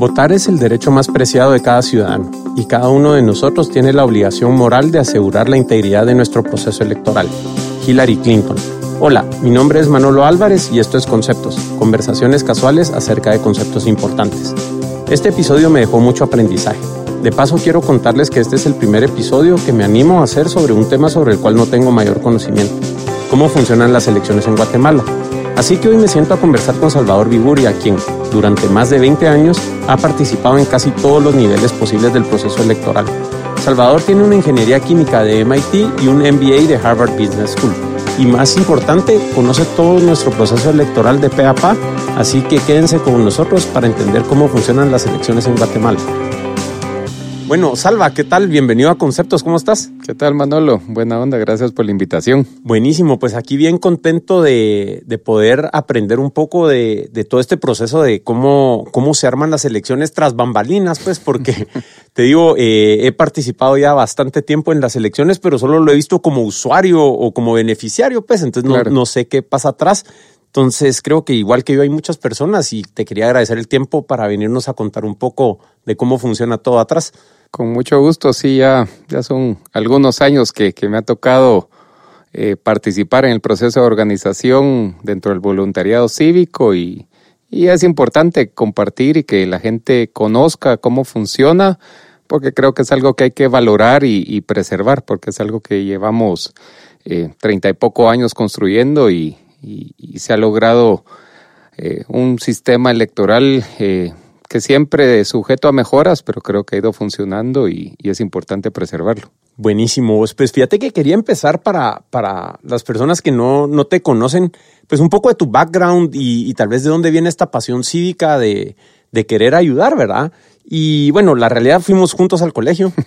Votar es el derecho más preciado de cada ciudadano y cada uno de nosotros tiene la obligación moral de asegurar la integridad de nuestro proceso electoral. Hillary Clinton. Hola, mi nombre es Manolo Álvarez y esto es Conceptos, conversaciones casuales acerca de conceptos importantes. Este episodio me dejó mucho aprendizaje. De paso quiero contarles que este es el primer episodio que me animo a hacer sobre un tema sobre el cual no tengo mayor conocimiento. ¿Cómo funcionan las elecciones en Guatemala? Así que hoy me siento a conversar con Salvador Viguria, quien, durante más de 20 años, ha participado en casi todos los niveles posibles del proceso electoral. Salvador tiene una ingeniería química de MIT y un MBA de Harvard Business School. Y más importante, conoce todo nuestro proceso electoral de pe a pa, así que quédense con nosotros para entender cómo funcionan las elecciones en Guatemala. Bueno, Salva, ¿qué tal? Bienvenido a Conceptos, ¿cómo estás? ¿Qué tal, Manolo? Buena onda, gracias por la invitación. Buenísimo, pues aquí bien contento de, poder aprender un poco de, todo este proceso de cómo, cómo se arman las elecciones tras bambalinas, pues porque te digo, eh, he participado ya bastante tiempo en las elecciones, pero solo lo he visto como usuario o como beneficiario, pues entonces no, no sé qué pasa atrás. Entonces creo que igual que yo hay muchas personas y te quería agradecer el tiempo para venirnos a contar un poco de cómo funciona todo atrás. Con mucho gusto, sí, ya, ya son algunos años que, me ha tocado eh, participar en el proceso de organización dentro del voluntariado cívico y, es importante compartir y que la gente conozca cómo funciona, porque creo que es algo que hay que valorar y, preservar, porque es algo que llevamos eh, treinta y poco años construyendo y, se ha logrado eh, un sistema electoral que siempre sujeto a mejoras, pero creo que ha ido funcionando y, es importante preservarlo. Buenísimo. Pues fíjate que quería empezar para, para las personas que no, no te conocen, pues un poco de tu background y, tal vez de dónde viene esta pasión cívica de, de querer ayudar, ¿verdad? Y bueno, la realidad fuimos juntos al colegio.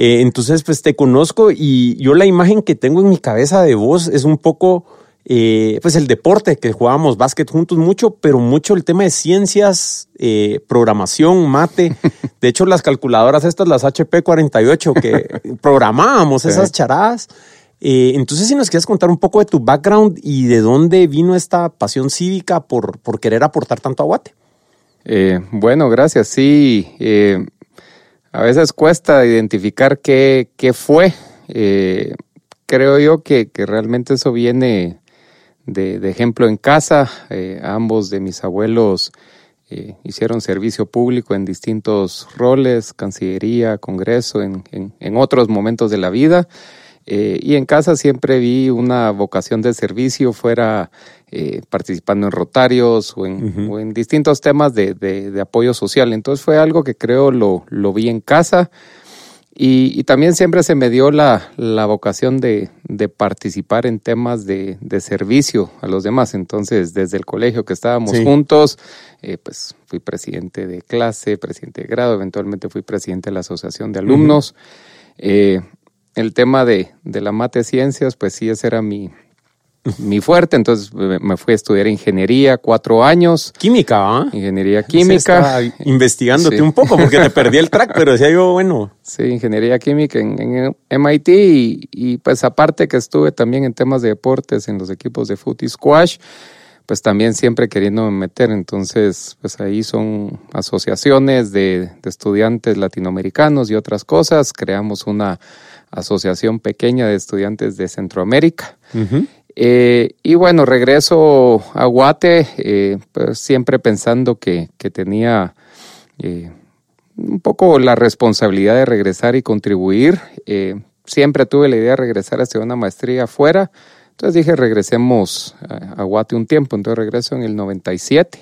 Eh, entonces, pues te conozco y yo la imagen que tengo en mi cabeza de vos es un poco eh, pues el deporte, que jugábamos básquet juntos mucho, pero mucho el tema de ciencias, eh, programación, mate. De hecho, las calculadoras estas, las HP 48, que programábamos esas charadas. Eh, entonces, si nos quieres contar un poco de tu background y de dónde vino esta pasión cívica por, por querer aportar tanto a Guate. bueno, gracias. Sí, a veces cuesta identificar qué, qué fue. creo yo que, que realmente eso viene de, ejemplo en casa. Eh, ambos de mis abuelos eh, hicieron servicio público en distintos roles, Cancillería, Congreso, en, en, otros momentos de la vida. Eh, y en casa siempre vi una vocación de servicio, fuera participando en rotarios o en, o en distintos temas de, de, de, apoyo social. Entonces fue algo que creo lo, lo vi en casa. Y, también siempre se me dio la, vocación de, participar en temas de, servicio a los demás. Entonces, desde el colegio que estábamos juntos, eh, pues fui presidente de clase, presidente de grado, eventualmente fui presidente de la asociación de alumnos. Eh, el tema de, de la mate ciencias, pues sí, ese era mi, mi fuerte, entonces me fui a estudiar ingeniería cuatro años. Química, ¿ah? Ingeniería química. investigándote un poco porque te perdí el track, pero decía yo, bueno. Sí, ingeniería química en, MIT y, pues aparte que estuve también en temas de deportes en los equipos de foot y squash, pues también siempre queriendo meter, entonces pues ahí son asociaciones de, estudiantes latinoamericanos y otras cosas, creamos una asociación pequeña de estudiantes de Centroamérica. Eh, y bueno, regreso a Guate, eh, pues siempre pensando que, tenía eh, un poco la responsabilidad de regresar y contribuir. siempre tuve la idea de regresar a hacer una maestría afuera. Entonces dije, regresemos a, Guate un tiempo. Entonces regreso en el 97.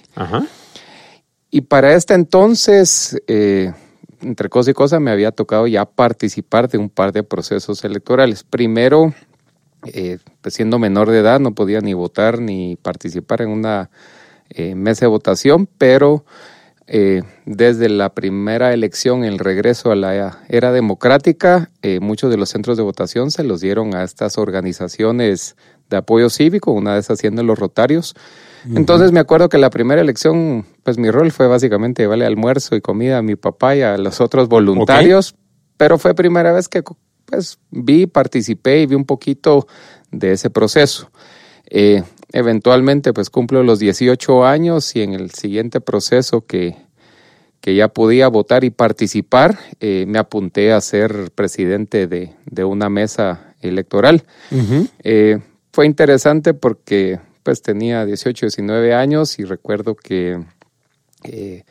Y para este entonces, entre cosa y cosa, me había tocado ya participar de un par de procesos electorales. Primero, eh, pues siendo menor de edad, no podía ni votar ni participar en una eh, mesa de votación, pero eh, desde la primera elección, el regreso a la era democrática, muchos de los centros de votación se los dieron a estas organizaciones de apoyo cívico, una vez haciendo los rotarios. Entonces me acuerdo que la primera elección, pues mi rol fue básicamente llevarle almuerzo y comida a mi papá y a los otros voluntarios, pero fue primera vez que pues vi, participé y vi un poquito de ese proceso. Eh, eventualmente pues cumplo los 18 años y en el siguiente proceso que, que ya podía votar y participar, eh, me apunté a ser presidente de, de una mesa electoral. Eh, fue interesante porque pues tenía 18, 19 años y recuerdo que eh,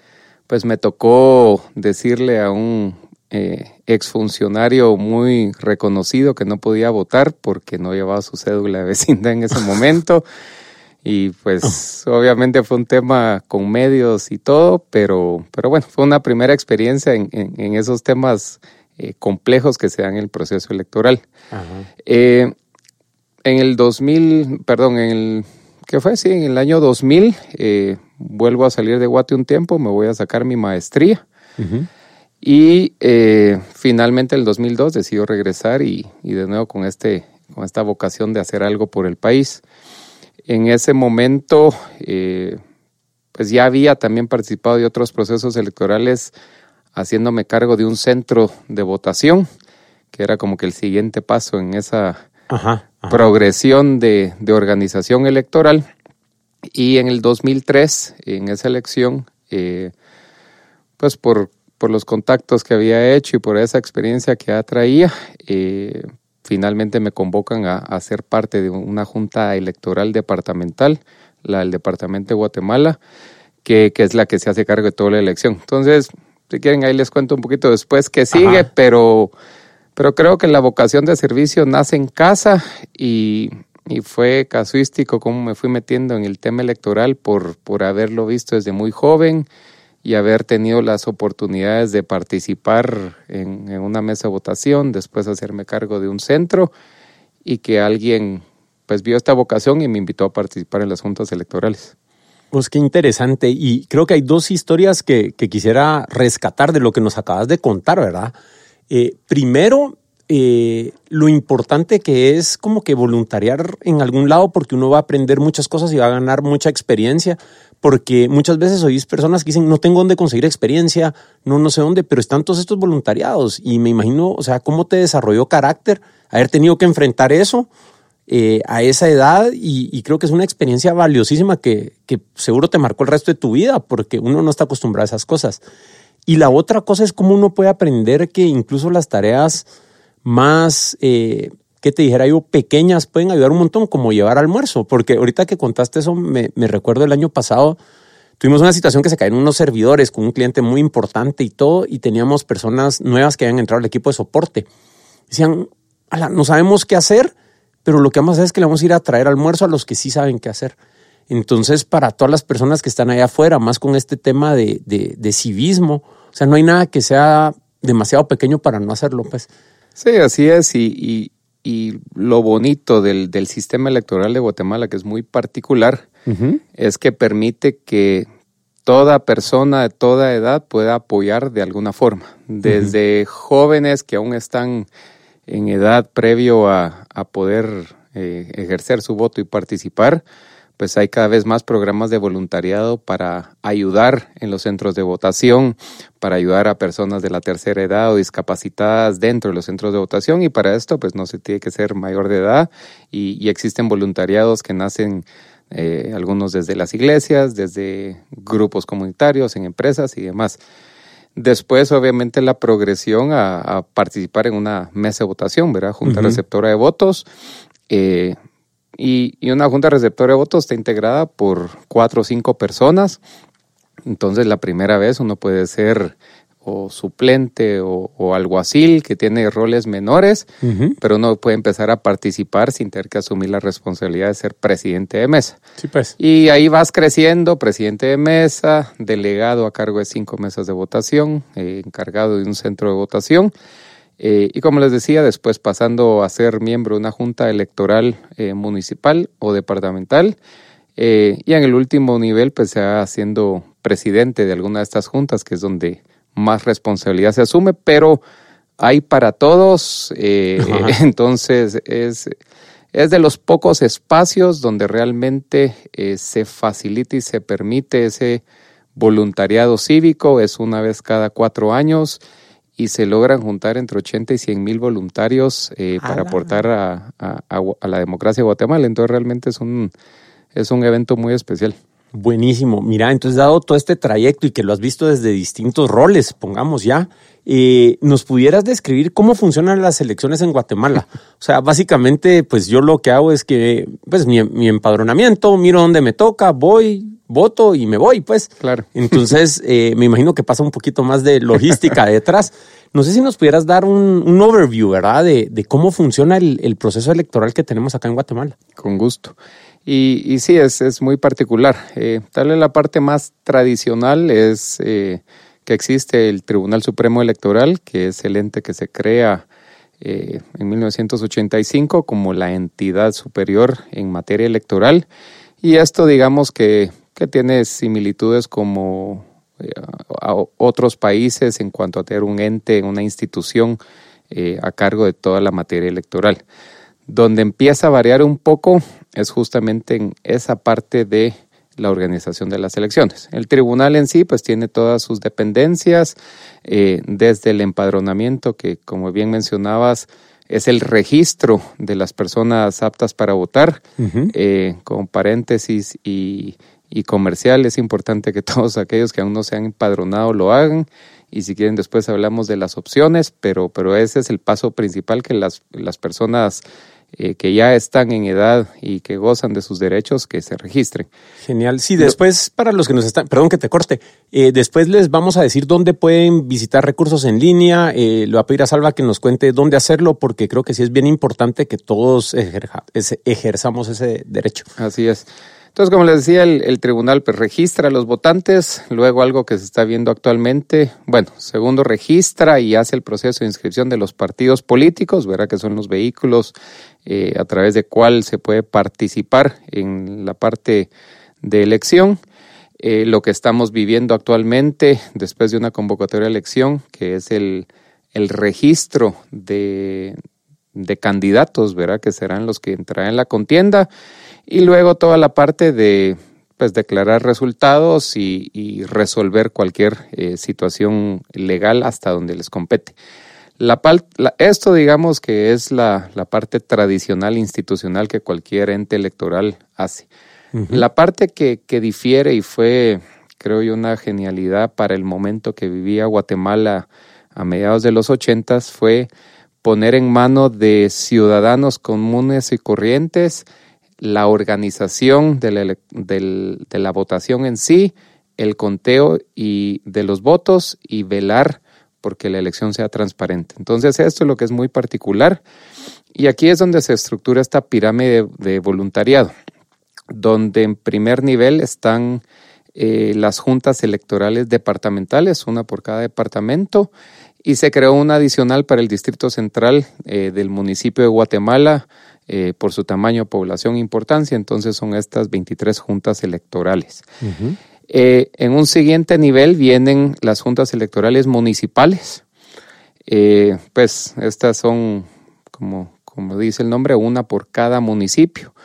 pues me tocó decirle a un exfuncionario muy reconocido que no podía votar porque no llevaba su cédula de vecindad en ese momento. Y pues obviamente fue un tema con medios y todo, pero, pero bueno, fue una primera experiencia en, en, esos temas eh, complejos que se dan en el proceso electoral. Eh, en el 2000, perdón, en el, ¿qué fue? Sí, en el año 2000 eh, vuelvo a salir de Guate un tiempo, me voy a sacar mi maestría. Y eh, finalmente en el 2002 decido regresar y, y, de nuevo con, este, con esta vocación de hacer algo por el país. En ese momento, eh, pues ya había también participado de otros procesos electorales haciéndome cargo de un centro de votación, que era como que el siguiente paso en esa progresión de, de, organización electoral. Y en el 2003, en esa elección, eh, pues por, por, los contactos que había hecho y por esa experiencia que ya traía, eh, finalmente me convocan a, a, ser parte de una junta electoral departamental, la del Departamento de Guatemala, que, que, es la que se hace cargo de toda la elección. Entonces, si quieren, ahí les cuento un poquito después qué sigue, pero, pero creo que la vocación de servicio nace en casa y, y, fue casuístico cómo me fui metiendo en el tema electoral por, por haberlo visto desde muy joven y haber tenido las oportunidades de participar en, una mesa de votación, después hacerme cargo de un centro y que alguien pues vio esta vocación y me invitó a participar en las juntas electorales. Pues qué interesante. Y creo que hay dos historias que, que quisiera rescatar de lo que nos acabas de contar, ¿verdad? Eh, primero, eh, lo importante que es como que voluntariar en algún lado porque uno va a aprender muchas cosas y va a ganar mucha experiencia porque muchas veces oís personas que dicen no tengo dónde conseguir experiencia, no no sé dónde, pero están todos estos voluntariados y me imagino, o sea, cómo te desarrolló carácter haber tenido que enfrentar eso eh, a esa edad y, creo que es una experiencia valiosísima que, que, seguro te marcó el resto de tu vida porque uno no está acostumbrado a esas cosas. Y la otra cosa es cómo uno puede aprender que incluso las tareas más, eh, que te dijera yo, pequeñas pueden ayudar un montón, como llevar almuerzo, porque ahorita que contaste eso, me, me recuerdo el año pasado, tuvimos una situación que se cayeron unos servidores con un cliente muy importante y todo, y teníamos personas nuevas que habían entrado al equipo de soporte. Decían, no sabemos qué hacer, pero lo que vamos a hacer es que le vamos a ir a traer almuerzo a los que sí saben qué hacer. Entonces, para todas las personas que están allá afuera, más con este tema de, de, civismo, o sea, no hay nada que sea demasiado pequeño para no hacerlo, pues. Sí, así es. Y, y, lo bonito del, del, sistema electoral de Guatemala, que es muy particular, es que permite que toda persona de toda edad pueda apoyar de alguna forma. Desde jóvenes que aún están en edad previo a, a poder eh, ejercer su voto y participar, pues hay cada vez más programas de voluntariado para ayudar en los centros de votación, para ayudar a personas de la tercera edad o discapacitadas dentro de los centros de votación y para esto pues no se tiene que ser mayor de edad y, y existen voluntariados que nacen eh, algunos desde las iglesias, desde grupos comunitarios, en empresas y demás. Después, obviamente, la progresión a, participar en una mesa de votación, ¿verdad? Junta receptora de votos. Eh, y, una junta receptora de votos está integrada por cuatro o cinco personas. Entonces, la primera vez uno puede ser o suplente o, o alguacil que tiene roles menores, pero uno puede empezar a participar sin tener que asumir la responsabilidad de ser presidente de mesa. Sí, pues. Y ahí vas creciendo, presidente de mesa, delegado a cargo de cinco mesas de votación, eh, encargado de un centro de votación. Eh, y como les decía, después pasando a ser miembro de una junta electoral eh, municipal o departamental. y en el último nivel, pues se va haciendo presidente de alguna de estas juntas, que es donde más responsabilidad se asume, pero hay para todos, eh, entonces es, es de los pocos espacios donde realmente eh, se facilita y se permite ese voluntariado cívico, es una vez cada cuatro años y se logran juntar entre 80 y 100 mil voluntarios eh, para aportar a, a, a, la democracia de Guatemala. Entonces realmente es un, es un evento muy especial. Buenísimo. Mira, entonces dado todo este trayecto y que lo has visto desde distintos roles, pongamos ya, eh, ¿nos pudieras describir cómo funcionan las elecciones en Guatemala? O sea, básicamente, pues yo lo que hago es que, pues mi, mi empadronamiento, miro dónde me toca, voy, voto y me voy, pues. Claro. Entonces, eh, me imagino que pasa un poquito más de logística detrás. No sé si nos pudieras dar un, overview, ¿verdad? De, cómo funciona el, proceso electoral que tenemos acá en Guatemala. Con gusto. Y, y sí, es, es muy particular. Eh, tal vez la parte más tradicional es eh, que existe el Tribunal Supremo Electoral, que es el ente que se crea eh, en 1985 como la entidad superior en materia electoral. Y esto digamos que que tiene similitudes como eh, a otros países en cuanto a tener un ente, una institución eh, a cargo de toda la materia electoral. Donde empieza a variar un poco es justamente en esa parte de la organización de las elecciones. El tribunal en sí pues tiene todas sus dependencias, eh, desde el empadronamiento, que como bien mencionabas, es el registro de las personas aptas para votar, con paréntesis y y comercial. Es importante que todos aquellos que aún no se han empadronado lo hagan y si quieren después hablamos de las opciones, pero, pero ese es el paso principal que las, las personas eh, que ya están en edad y que gozan de sus derechos que se registren. Genial. Sí, después para los que nos están, perdón que te corte, eh, después les vamos a decir dónde pueden visitar recursos en línea. Eh, le voy a pedir a Salva que nos cuente dónde hacerlo porque creo que sí es bien importante que todos ejerzamos ese derecho. Así es. Entonces, como les decía, el, tribunal pues, registra a los votantes, luego algo que se está viendo actualmente, bueno, segundo, registra y hace el proceso de inscripción de los partidos políticos, verá que son los vehículos eh, a través de cuál se puede participar en la parte de elección. Eh, lo que estamos viviendo actualmente después de una convocatoria de elección, que es el, el registro de, de candidatos, verá que serán los que entrarán en la contienda y luego toda la parte de pues declarar resultados y, resolver cualquier eh, situación legal hasta donde les compete. La, esto digamos que es la, parte tradicional institucional que cualquier ente electoral hace. La parte que, que difiere y fue, creo yo, una genialidad para el momento que vivía Guatemala a mediados de los ochentas fue poner en mano de ciudadanos comunes y corrientes la organización de la, de la votación en sí, el conteo y de los votos y velar porque la elección sea transparente. Entonces esto es lo que es muy particular y aquí es donde se estructura esta pirámide de, voluntariado, donde en primer nivel están eh, las juntas electorales departamentales, una por cada departamento, y se creó una adicional para el Distrito Central eh, del municipio de Guatemala, eh, por su tamaño, población e importancia, entonces son estas 23 juntas electorales. Eh, en un siguiente nivel vienen las juntas electorales municipales. Eh, pues estas son, como, como dice el nombre, una por cada municipio.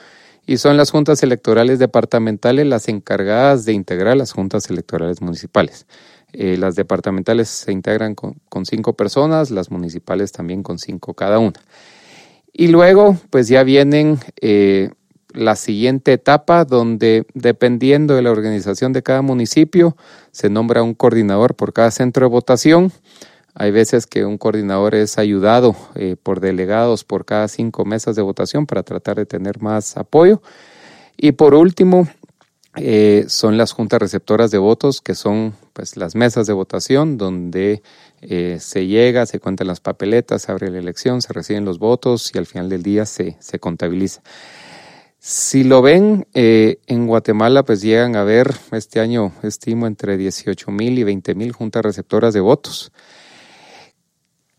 Y son las juntas electorales departamentales las encargadas de integrar las juntas electorales municipales. las departamentales se integran con, con cinco personas, las municipales también con cinco cada una. Y luego, pues ya vienen eh, la siguiente etapa donde, dependiendo de la organización de cada municipio, se nombra un coordinador por cada centro de votación. Hay veces que un coordinador es ayudado eh, por delegados por cada cinco mesas de votación para tratar de tener más apoyo. Y por último, eh, son las juntas receptoras de votos, que son pues, las mesas de votación donde eh, se llega, se cuentan las papeletas, se abre la elección, se reciben los votos y al final del día se, se contabiliza. Si lo ven, eh, en Guatemala pues llegan a ver, este año estimo entre 18 mil y 20 mil juntas receptoras de votos.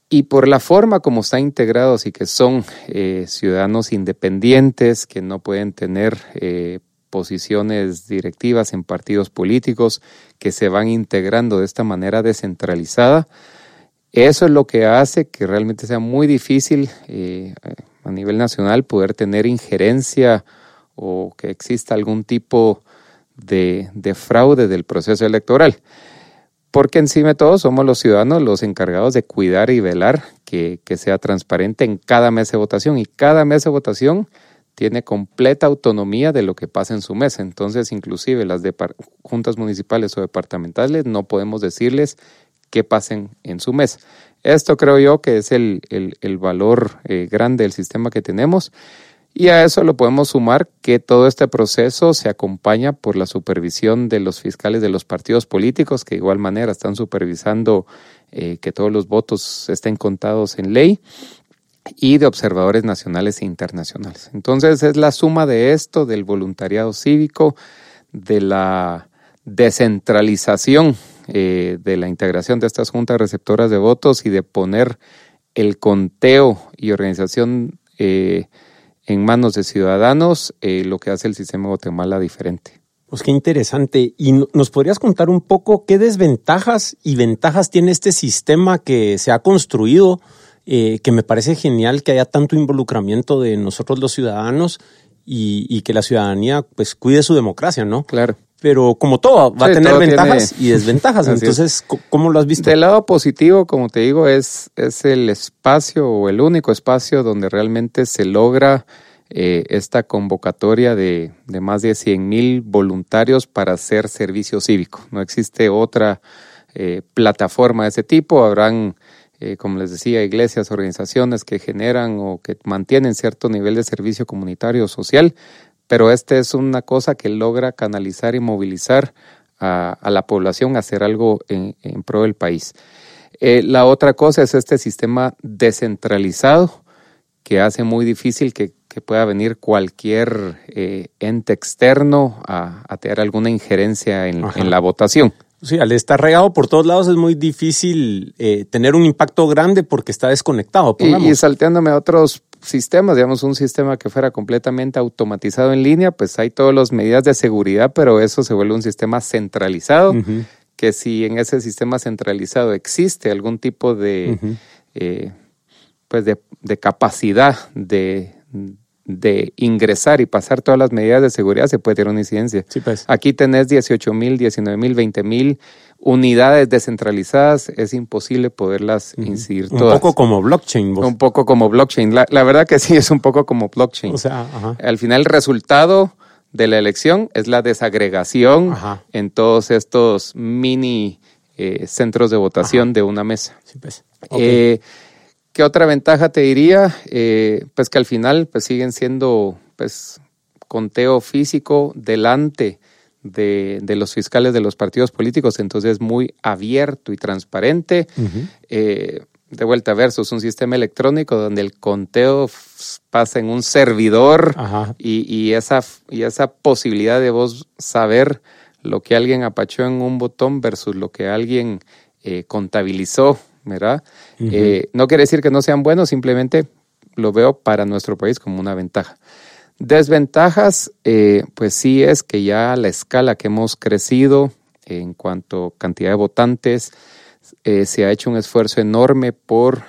Y por la forma como están integrados y que son eh, ciudadanos independientes, que no pueden tener posiciones directivas en partidos políticos que se van integrando de esta manera descentralizada. Eso es lo que hace que realmente sea muy difícil eh, a nivel nacional poder tener injerencia o que exista algún tipo de, fraude del proceso electoral. Porque encima de todo somos los ciudadanos los encargados de cuidar y velar que, que sea transparente en cada mes de votación. Y cada mes de votación tiene completa autonomía de lo que pasa en su mesa. Entonces, inclusive las juntas municipales o departamentales no podemos decirles qué pasen en su mesa. Esto creo yo que es el, el, valor eh, grande del sistema que tenemos. Y a eso lo podemos sumar que todo este proceso se acompaña por la supervisión de los fiscales de los partidos políticos, que de igual manera están supervisando eh, que todos los votos estén contados en ley y de observadores nacionales e internacionales. Entonces es la suma de esto, del voluntariado cívico, de la descentralización eh, de la integración de estas juntas receptoras de votos y de poner el conteo y organización eh, en manos de ciudadanos, eh, lo que hace el sistema Guatemala diferente. Pues qué interesante. ¿Y nos podrías contar un poco qué desventajas y ventajas tiene este sistema que se ha construido eh, que me parece genial que haya tanto involucramiento de nosotros los ciudadanos y, que la ciudadanía pues cuide su democracia, ¿no? Claro. Pero como todo, va a tener ventajas y desventajas. Entonces, ¿cómo lo has visto? Del lado positivo, como te digo, es, es el espacio o el único espacio donde realmente se logra eh, esta convocatoria de, de más de 100 mil voluntarios para hacer servicio cívico. No existe otra eh, plataforma de ese tipo. Habrán eh, como les decía, iglesias, organizaciones que generan o que mantienen cierto nivel de servicio comunitario o social, pero esta es una cosa que logra canalizar y movilizar a, la población a hacer algo en, pro del país. Eh, la otra cosa es este sistema descentralizado que hace muy difícil que, pueda venir cualquier eh, ente externo a, tener alguna injerencia en la votación. Sí, al estar regado por todos lados es muy difícil eh, tener un impacto grande porque está desconectado. Y, y, salteándome a otros sistemas, digamos un sistema que fuera completamente automatizado en línea, pues hay todas las medidas de seguridad, pero eso se vuelve un sistema centralizado, que si en ese sistema centralizado existe algún tipo de, eh, pues de, de capacidad de, de ingresar y pasar todas las medidas de seguridad, se puede tener una incidencia. Pues. Aquí tenés 18 mil, 19 mil, 20 mil unidades descentralizadas, es imposible poderlas incidir todas. Un poco como blockchain. Un poco como blockchain. La, verdad que sí, es un poco como blockchain. O sea, Al final el resultado de la elección es la desagregación en todos estos mini eh, centros de votación de una mesa. Sí, pues. Eh, ¿Qué otra ventaja te diría? Eh, pues que al final pues siguen siendo pues conteo físico delante de, de, los fiscales de los partidos políticos, entonces es muy abierto y transparente. Eh, de vuelta versus un sistema electrónico donde el conteo pasa en un servidor y, y, esa, y esa posibilidad de vos saber lo que alguien apachó en un botón versus lo que alguien eh, contabilizó ¿verdad? Eh, no quiere decir que no sean buenos, simplemente lo veo para nuestro país como una ventaja. Desventajas, eh, pues sí es que ya la escala que hemos crecido en cuanto a cantidad de votantes, eh, se ha hecho un esfuerzo enorme por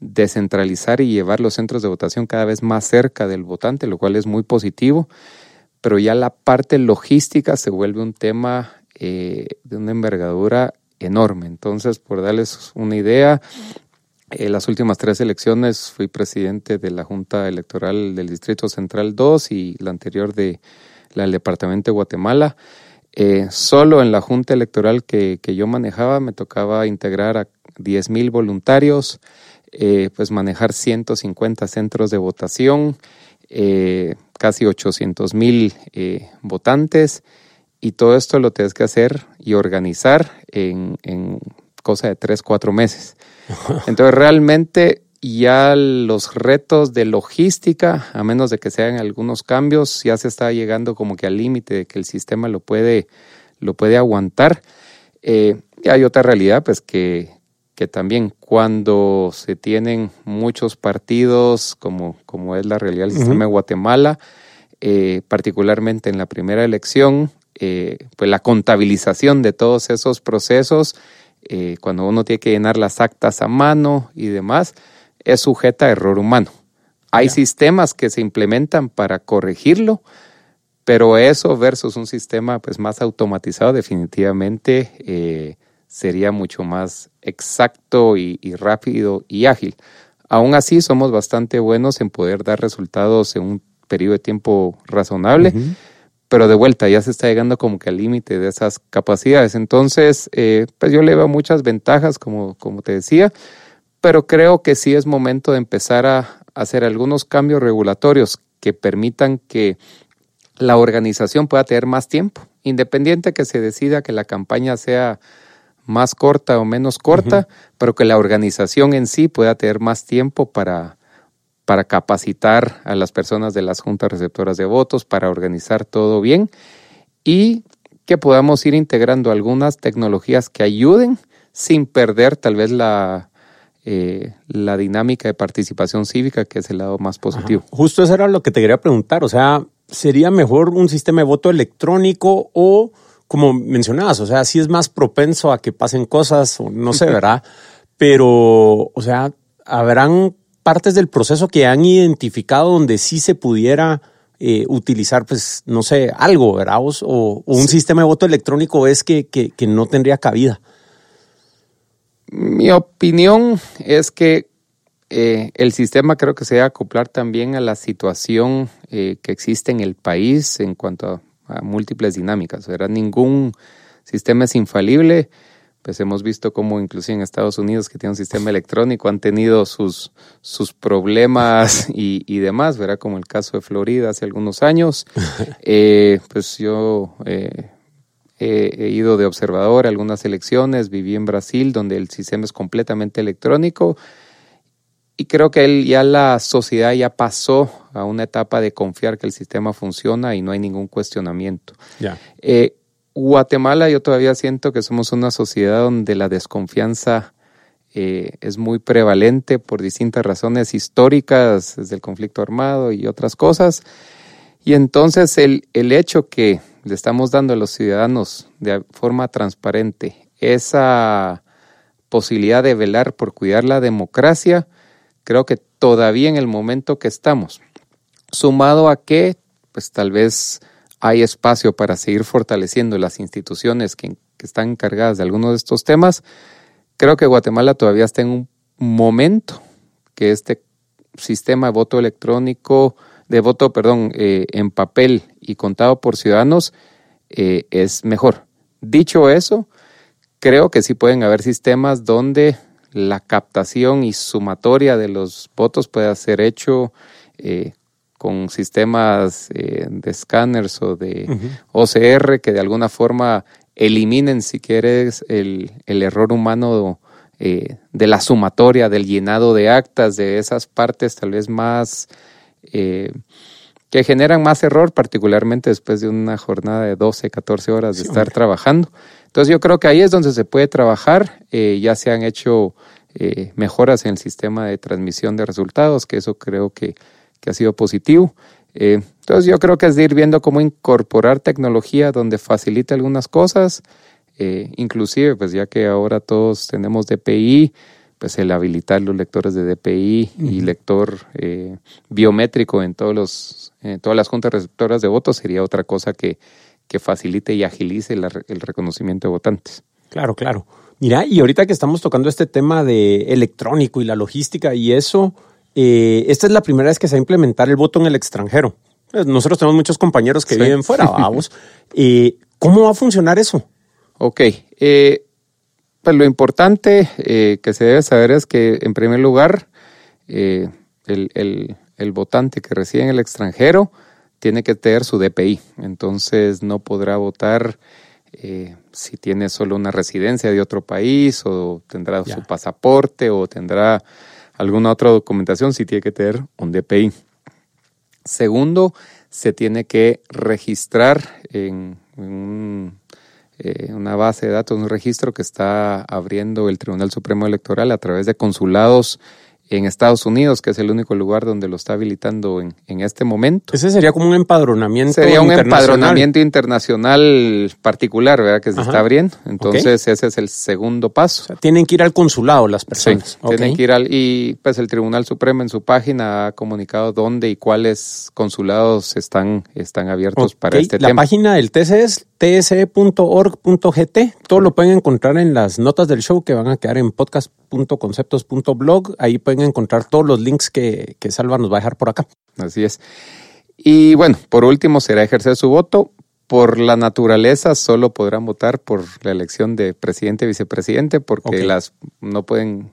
descentralizar y llevar los centros de votación cada vez más cerca del votante, lo cual es muy positivo, pero ya la parte logística se vuelve un tema de una envergadura enorme. Entonces, por darles una idea, en las últimas tres elecciones fui presidente de la Junta Electoral del Distrito Central 2 y la anterior de la del Departamento de Guatemala. Eh, solo en la Junta Electoral que, yo manejaba me tocaba integrar a 10 mil voluntarios, eh, pues manejar 150 centros de votación, eh, casi 800 mil votantes y todo esto lo tienes que hacer y organizar en, en cosa de tres, cuatro meses. Entonces realmente ya los retos de logística, a menos de que se hagan algunos cambios, ya se está llegando como que al límite de que el sistema lo puede, lo puede aguantar. Eh, y hay otra realidad, pues que, que también cuando se tienen muchos partidos, como, como es la realidad del sistema de Guatemala, eh, particularmente en la primera elección, eh, pues la contabilización de todos esos procesos, eh, cuando uno tiene que llenar las actas a mano y demás, es sujeta a error humano. Hay sistemas que se implementan para corregirlo, pero eso versus un sistema pues más automatizado definitivamente eh, sería mucho más exacto y, rápido y ágil. Aún así, somos bastante buenos en poder dar resultados en un periodo de tiempo razonable, pero de vuelta ya se está llegando como que al límite de esas capacidades. Entonces, eh, pues yo le veo muchas ventajas, como, como te decía, pero creo que sí es momento de empezar a hacer algunos cambios regulatorios que permitan que la organización pueda tener más tiempo, independiente que se decida que la campaña sea más corta o menos corta, pero que la organización en sí pueda tener más tiempo para, para capacitar a las personas de las juntas receptoras de votos, para organizar todo bien y que podamos ir integrando algunas tecnologías que ayuden sin perder tal vez la, eh, la dinámica de participación cívica, que es el lado más positivo. Justo eso era lo que te quería preguntar, o sea, ¿sería mejor un sistema de voto electrónico o como mencionabas, o sea, sí es más propenso a que pasen cosas, o no sé, ¿verdad? Pero, o sea, habrán partes del proceso que han identificado donde sí se pudiera eh, utilizar, pues, no sé, algo, ¿verdad? O, un sistema de voto electrónico es que, que, no tendría cabida. Mi opinión es que eh, el sistema creo que se debe acoplar también a la situación eh, que existe en el país en cuanto a a múltiples dinámicas. ¿verdad? Ningún sistema es infalible. Pues hemos visto cómo incluso en Estados Unidos, que tiene un sistema electrónico, han tenido sus, sus problemas y, y demás, ¿verdad? Como el caso de Florida hace algunos años. Eh, pues yo eh, he ido de observador a algunas elecciones, viví en Brasil, donde el sistema es completamente electrónico y creo que él, ya la sociedad ya pasó a una etapa de confiar que el sistema funciona y no hay ningún cuestionamiento. Eh, Guatemala yo todavía siento que somos una sociedad donde la desconfianza eh, es muy prevalente por distintas razones históricas, desde el conflicto armado y otras cosas. Y entonces el, el hecho que le estamos dando a los ciudadanos de forma transparente esa posibilidad de velar por cuidar la democracia, creo que todavía en el momento que estamos, sumado a que pues tal vez hay espacio para seguir fortaleciendo las instituciones que, están encargadas de algunos de estos temas, creo que Guatemala todavía está en un momento que este sistema de voto electrónico, de voto, perdón, eh, en papel y contado por ciudadanos eh, es mejor. Dicho eso, creo que sí pueden haber sistemas donde la captación y sumatoria de los votos pueda ser hecho eh, con sistemas eh, de escáneres o de OCR que de alguna forma eliminen, si quieres, el, error humano eh, de la sumatoria, del llenado de actas, de esas partes tal vez más que generan más error, particularmente después de una jornada de 12, 14 horas de estar trabajando. Entonces yo creo que ahí es donde se puede trabajar. Eh, ya se han hecho eh, mejoras en el sistema de transmisión de resultados, que eso creo que, ha sido positivo. Eh, entonces yo creo que es de ir viendo cómo incorporar tecnología donde facilite algunas cosas, inclusive pues ya que ahora todos tenemos DPI, pues el habilitar los lectores de DPI y lector biométrico en todos los en todas las juntas receptoras de votos sería otra cosa que, que facilite y agilice el reconocimiento de votantes. Claro, claro. Mira, y ahorita que estamos tocando este tema de electrónico y la logística y eso, eh, esta es la primera vez que se va a implementar el voto en el extranjero. Pues, nosotros tenemos muchos compañeros que viven fuera, vamos. Eh, ¿Cómo va a funcionar eso? Ok. Eh, pues lo importante que se debe saber es que, en primer lugar, el, el, el votante que reside en el extranjero tiene que tener su DPI, entonces no podrá votar eh, si tiene solo una residencia de otro país o tendrá su pasaporte o tendrá alguna otra documentación si tiene que tener un DPI. Segundo, se tiene que registrar en, eh, una base de datos, un registro que está abriendo el Tribunal Supremo Electoral a través de consulados en Estados Unidos, que es el único lugar donde lo está habilitando en, en este momento. Ese sería como un empadronamiento Sería un empadronamiento internacional particular, ¿verdad? Que se está abriendo. Entonces, ese es el segundo paso. tienen que ir al consulado las personas. Sí, tienen que ir al... Y pues el Tribunal Supremo en su página ha comunicado dónde y cuáles consulados están, están abiertos para este tema. La página del TC es tse.org.gt. Todo lo pueden encontrar en las notas del show que van a quedar en podcast comunidad.conceptos.blog. Ahí pueden encontrar todos los links que, que Salva nos va a dejar por acá. Así es. Y bueno, por último será ejercer su voto. Por la naturaleza solo podrán votar por la elección de presidente y vicepresidente porque las no pueden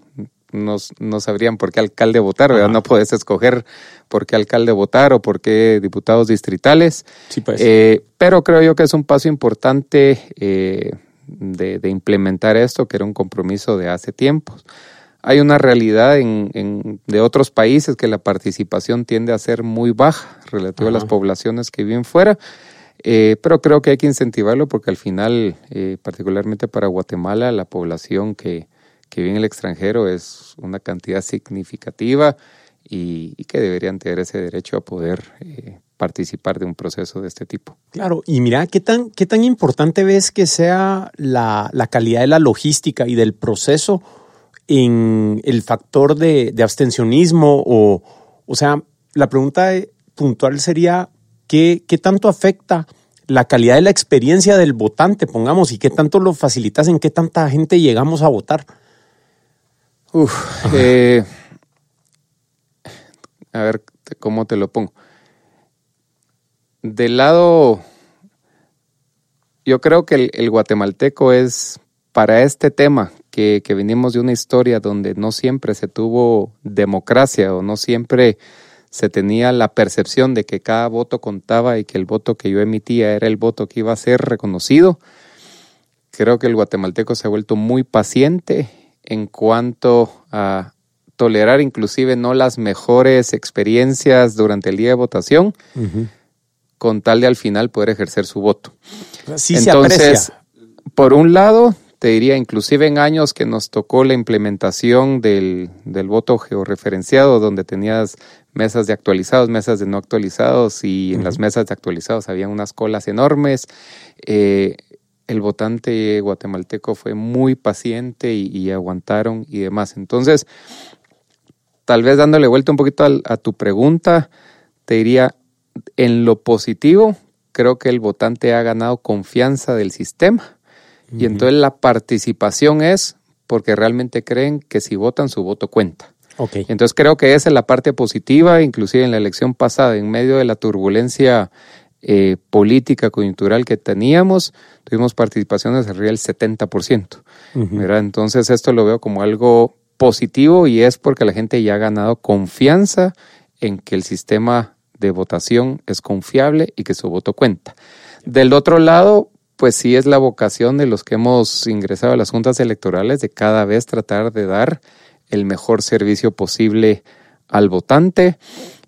no, no, sabrían por qué alcalde votar, ¿verdad? No puedes escoger por qué alcalde votar o por qué diputados distritales. Sí, pues. Eh, pero creo yo que es un paso importante eh, de, de, implementar esto, que era un compromiso de hace tiempos. Hay una realidad en, en, de otros países que la participación tiende a ser muy baja relativa a las poblaciones que viven fuera. Eh, pero creo que hay que incentivarlo porque al final, eh, particularmente para Guatemala, la población que, que vive en el extranjero es una cantidad significativa y, y que deberían tener ese derecho a poder eh, participar de un proceso de este tipo. Claro, y mira, ¿qué tan, qué tan importante ves que sea la, la calidad de la logística y del proceso? en el factor de, de abstencionismo o, o sea, la pregunta puntual sería, ¿qué, ¿qué tanto afecta la calidad de la experiencia del votante, pongamos, y qué tanto lo facilitas, en qué tanta gente llegamos a votar? Uf, eh, a ver, ¿cómo te lo pongo? Del lado, yo creo que el, guatemalteco es para este tema, que, venimos de una historia donde no siempre se tuvo democracia o no siempre se tenía la percepción de que cada voto contaba y que el voto que yo emitía era el voto que iba a ser reconocido. Creo que el guatemalteco se ha vuelto muy paciente en cuanto a tolerar inclusive no las mejores experiencias durante el día de votación. Con tal de al final poder ejercer su voto. Sí Entonces, se por un lado, te diría, inclusive en años que nos tocó la implementación del, del, voto georreferenciado, donde tenías mesas de actualizados, mesas de no actualizados, y en uh -huh. las mesas de actualizados había unas colas enormes. Eh, el votante guatemalteco fue muy paciente y, y, aguantaron y demás. Entonces, tal vez dándole vuelta un poquito a, a tu pregunta, te diría, en lo positivo, creo que el votante ha ganado confianza del sistema y entonces la participación es porque realmente creen que si votan su voto cuenta. Okay. Entonces creo que esa es la parte positiva, inclusive en la elección pasada, en medio de la turbulencia eh, política, coyuntural que teníamos, tuvimos participaciones arriba del 70%. Uh -huh. Entonces esto lo veo como algo positivo y es porque la gente ya ha ganado confianza en que el sistema de votación es confiable y que su voto cuenta. Del otro lado, pues sí es la vocación de los que hemos ingresado a las juntas electorales de cada vez tratar de dar el mejor servicio posible al votante,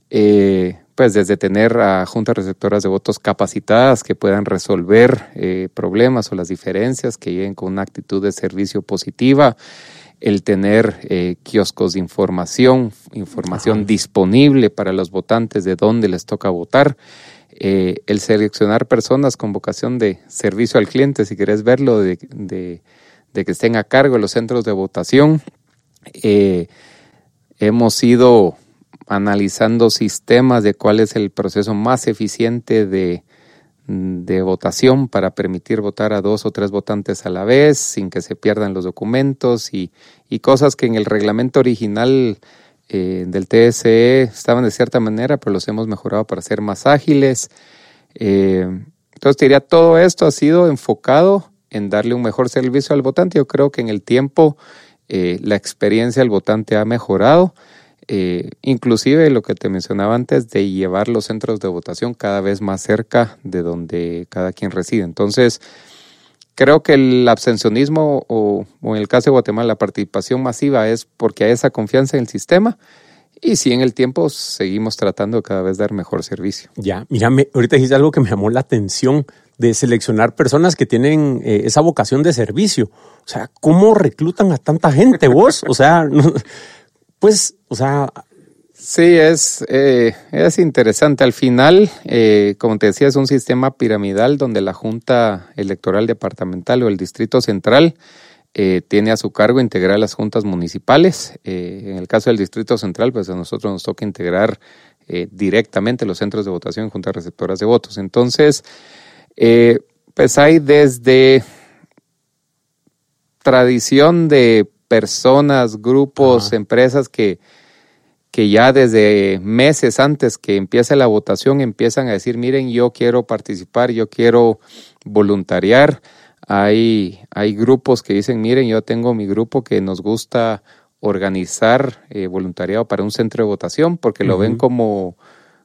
eh, pues desde tener a juntas receptoras de votos capacitadas que puedan resolver eh, problemas o las diferencias, que lleguen con una actitud de servicio positiva, el tener eh, kioscos de información, información Ajá. disponible para los votantes de dónde les toca votar, eh, el seleccionar personas con vocación de servicio al cliente, si querés verlo, de, de, de que estén a cargo de los centros de votación. Eh, hemos ido analizando sistemas de cuál es el proceso más eficiente de, de votación para permitir votar a dos o tres votantes a la vez sin que se pierdan los documentos y, y cosas que en el reglamento original eh, del TSE estaban de cierta manera, pero los hemos mejorado para ser más ágiles. Eh, entonces, diría, todo esto ha sido enfocado en darle un mejor servicio al votante. Yo creo que en el tiempo eh, la experiencia del votante ha mejorado. Eh, inclusive lo que te mencionaba antes de llevar los centros de votación cada vez más cerca de donde cada quien reside. Entonces, Creo que el abstencionismo o, o, en el caso de Guatemala la participación masiva es porque hay esa confianza en el sistema y sí en el tiempo seguimos tratando cada vez dar mejor servicio. Ya, mira, ahorita dijiste algo que me llamó la atención de seleccionar personas que tienen eh, esa vocación de servicio. O sea, ¿cómo reclutan a tanta gente vos? O sea, no, pues, o sea, Sí, es, eh, es interesante. Al final, eh, como te decía, es un sistema piramidal donde la Junta Electoral Departamental o el Distrito Central eh, tiene a su cargo integrar las juntas municipales. En el caso del Distrito Central, pues a nosotros nos toca integrar directamente los centros de votación en juntas receptoras de votos. Entonces, pues hay desde tradición de personas, grupos, empresas que, que ya desde meses antes que empiece la votación empiezan a decir, miren, yo quiero participar, yo quiero voluntariar. Hay, hay grupos que dicen, miren, yo tengo mi grupo que nos gusta organizar eh, voluntariado para un centro de votación porque lo ven como,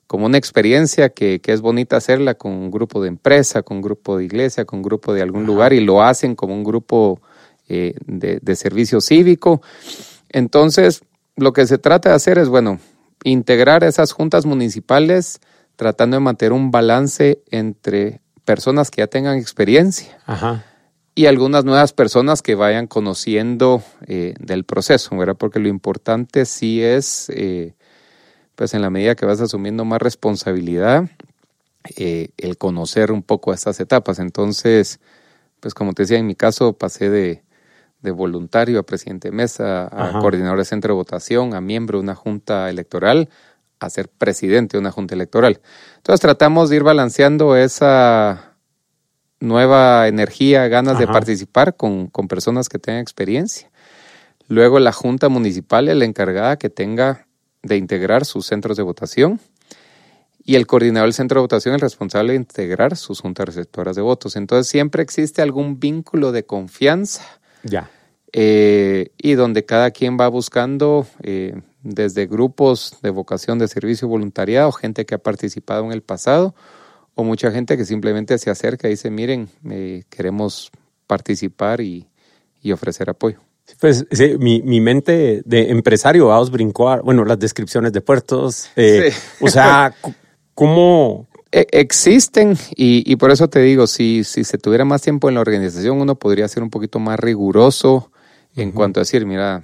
como una experiencia que, que, es bonita hacerla con un grupo de empresa, con un grupo de iglesia, con un grupo de algún lugar y lo hacen como un grupo eh, de, de, servicio cívico. Entonces, lo que se trata de hacer es, bueno, integrar esas juntas municipales tratando de mantener un balance entre personas que ya tengan experiencia y algunas nuevas personas que vayan conociendo eh, del proceso, ¿verdad? Porque lo importante sí es, eh, pues en la medida que vas asumiendo más responsabilidad, el conocer un poco estas etapas. Entonces, pues como te decía, en mi caso pasé de, de voluntario a presidente de mesa, a coordinador de centro de votación, a miembro de una junta electoral, a ser presidente de una junta electoral. Entonces tratamos de ir balanceando esa nueva energía, ganas de participar con, con, personas que tengan experiencia. Luego la junta municipal es la encargada que tenga de integrar sus centros de votación y el coordinador del centro de votación es el responsable de integrar sus juntas receptoras de votos. Entonces siempre existe algún vínculo de confianza ya. Eh, y donde cada quien va buscando eh, desde grupos de vocación de servicio voluntariado, gente que ha participado en el pasado, o mucha gente que simplemente se acerca y dice, miren, eh, queremos participar y, y, ofrecer apoyo. Pues sí, mi, mi, mente de empresario, vamos, brincó bueno, las descripciones de puertos. Sí. O sea, ¿cómo, existen y, por eso te digo, si, si se tuviera más tiempo en la organización, uno podría ser un poquito más riguroso en cuanto a decir, mira,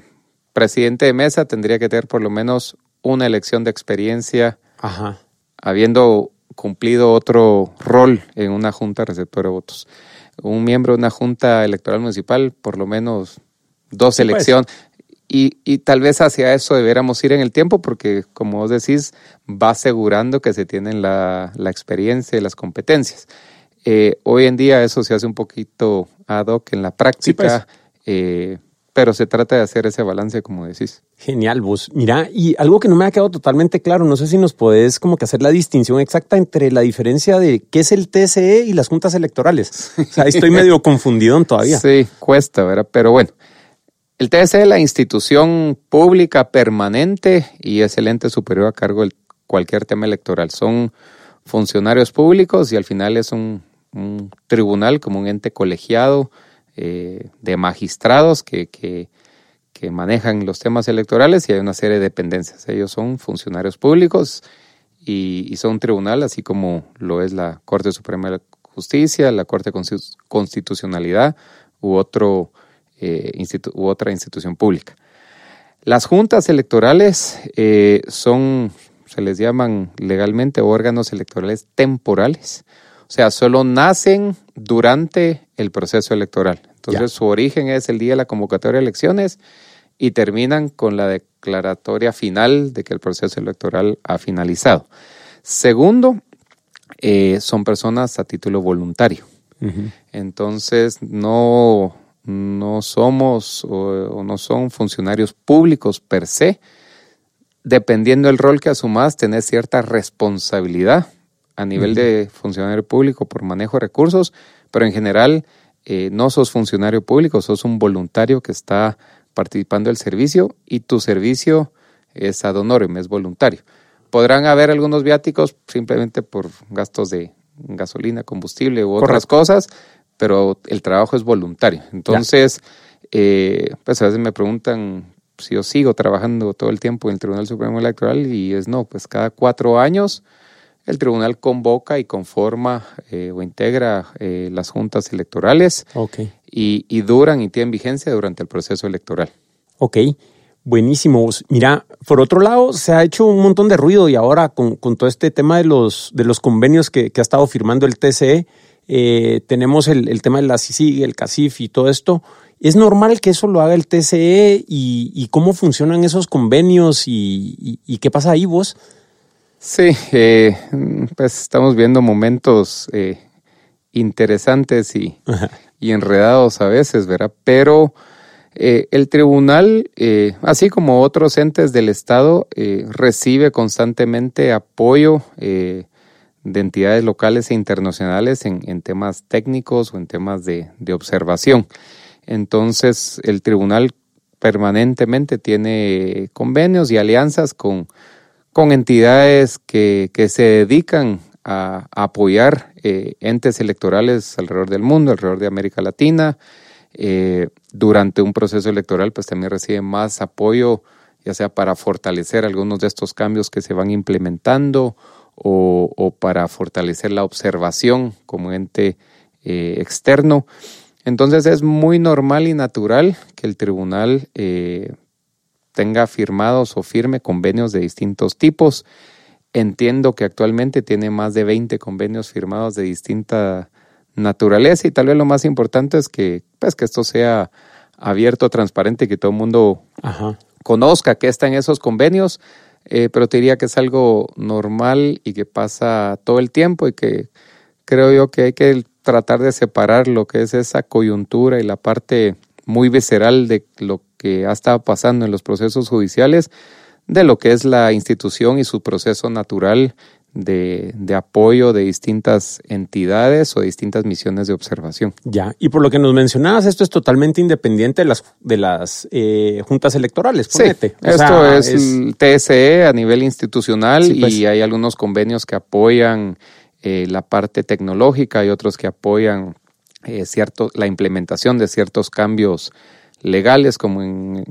presidente de mesa tendría que tener por lo menos una elección de experiencia, habiendo cumplido otro rol en una junta receptora de votos. Un miembro de una junta electoral municipal, por lo menos dos pues. elecciones. Y, y, tal vez hacia eso debiéramos ir en el tiempo porque, como vos decís, va asegurando que se tienen la, la experiencia y las competencias. Eh, hoy en día eso se hace un poquito ad hoc en la práctica, pues. eh, pero se trata de hacer ese balance, como decís. Genial, vos. Mira, y algo que no me ha quedado totalmente claro, no sé si nos podés como que hacer la distinción exacta entre la diferencia de qué es el TSE y las juntas electorales. O sea, estoy medio confundido todavía. Sí, cuesta, ¿verdad? Pero bueno. El TSE es la institución pública permanente y es el ente superior a cargo de cualquier tema electoral. Son funcionarios públicos y al final es un, tribunal como un ente colegiado eh, de magistrados que, que, manejan los temas electorales y hay una serie de dependencias. Ellos son funcionarios públicos y, son un tribunal, así como lo es la Corte Suprema de Justicia, la Corte de Constitucionalidad u otro eh, u otra institución pública. Las juntas electorales eh, son, se les llaman legalmente órganos electorales temporales, o sea, solo nacen durante el proceso electoral. Entonces, su origen es el día de la convocatoria de elecciones y terminan con la declaratoria final de que el proceso electoral ha finalizado. Segundo, eh, son personas a título voluntario. Entonces, no, no somos o, no son funcionarios públicos per se. Dependiendo del rol que asumas, tenés cierta responsabilidad a nivel de funcionario público por manejo de recursos, pero en general eh, no sos funcionario público, sos un voluntario que está participando del servicio y tu servicio es ad honorem, es voluntario. Podrán haber algunos viáticos simplemente por gastos de gasolina, combustible u otras cosas, pero el trabajo es voluntario. Entonces, eh, pues a veces me preguntan si yo sigo trabajando todo el tiempo en el Tribunal Supremo Electoral y es no, pues cada cuatro años el tribunal convoca y conforma eh, o integra eh, las juntas electorales y, y, duran y tienen vigencia durante el proceso electoral. Ok, buenísimo. Mira, por otro lado, se ha hecho un montón de ruido y ahora con, con todo este tema de los, de los convenios que, que ha estado firmando el TCE, eh, tenemos el, tema de la CICIG, el CACIF y todo esto. ¿Es normal que eso lo haga el TCE y, cómo funcionan esos convenios y, qué pasa ahí vos? Sí, eh, pues estamos viendo momentos eh, interesantes y, y, enredados a veces, ¿verdad? Pero Eh, el tribunal, eh, así como otros entes del Estado, eh, recibe constantemente apoyo de entidades locales e internacionales en, temas técnicos o en temas de, observación. Entonces, el tribunal permanentemente tiene convenios y alianzas con, con entidades que, que se dedican a, apoyar entes electorales alrededor del mundo, alrededor de América Latina, eh, durante un proceso electoral, pues también recibe más apoyo, ya sea para fortalecer algunos de estos cambios que se van implementando o, para fortalecer la observación como ente eh, externo. Entonces es muy normal y natural que el tribunal eh, tenga firmados o firme convenios de distintos tipos. Entiendo que actualmente tiene más de 20 convenios firmados de distinta naturaleza y tal vez lo más importante es que, pues, que esto sea abierto, transparente, que todo el mundo conozca que está en esos convenios, eh, pero te diría que es algo normal y que pasa todo el tiempo y que creo yo que hay que tratar de separar lo que es esa coyuntura y la parte muy visceral de lo que ha estado pasando en los procesos judiciales de lo que es la institución y su proceso natural de, de, apoyo de distintas entidades o distintas misiones de observación. Ya, y por lo que nos mencionabas, esto es totalmente independiente de las, de las eh, juntas electorales, Sí, esto es, el TSE a nivel institucional pues. y hay algunos convenios que apoyan eh, la parte tecnológica y otros que apoyan eh, cierto, la implementación de ciertos cambios legales, como en,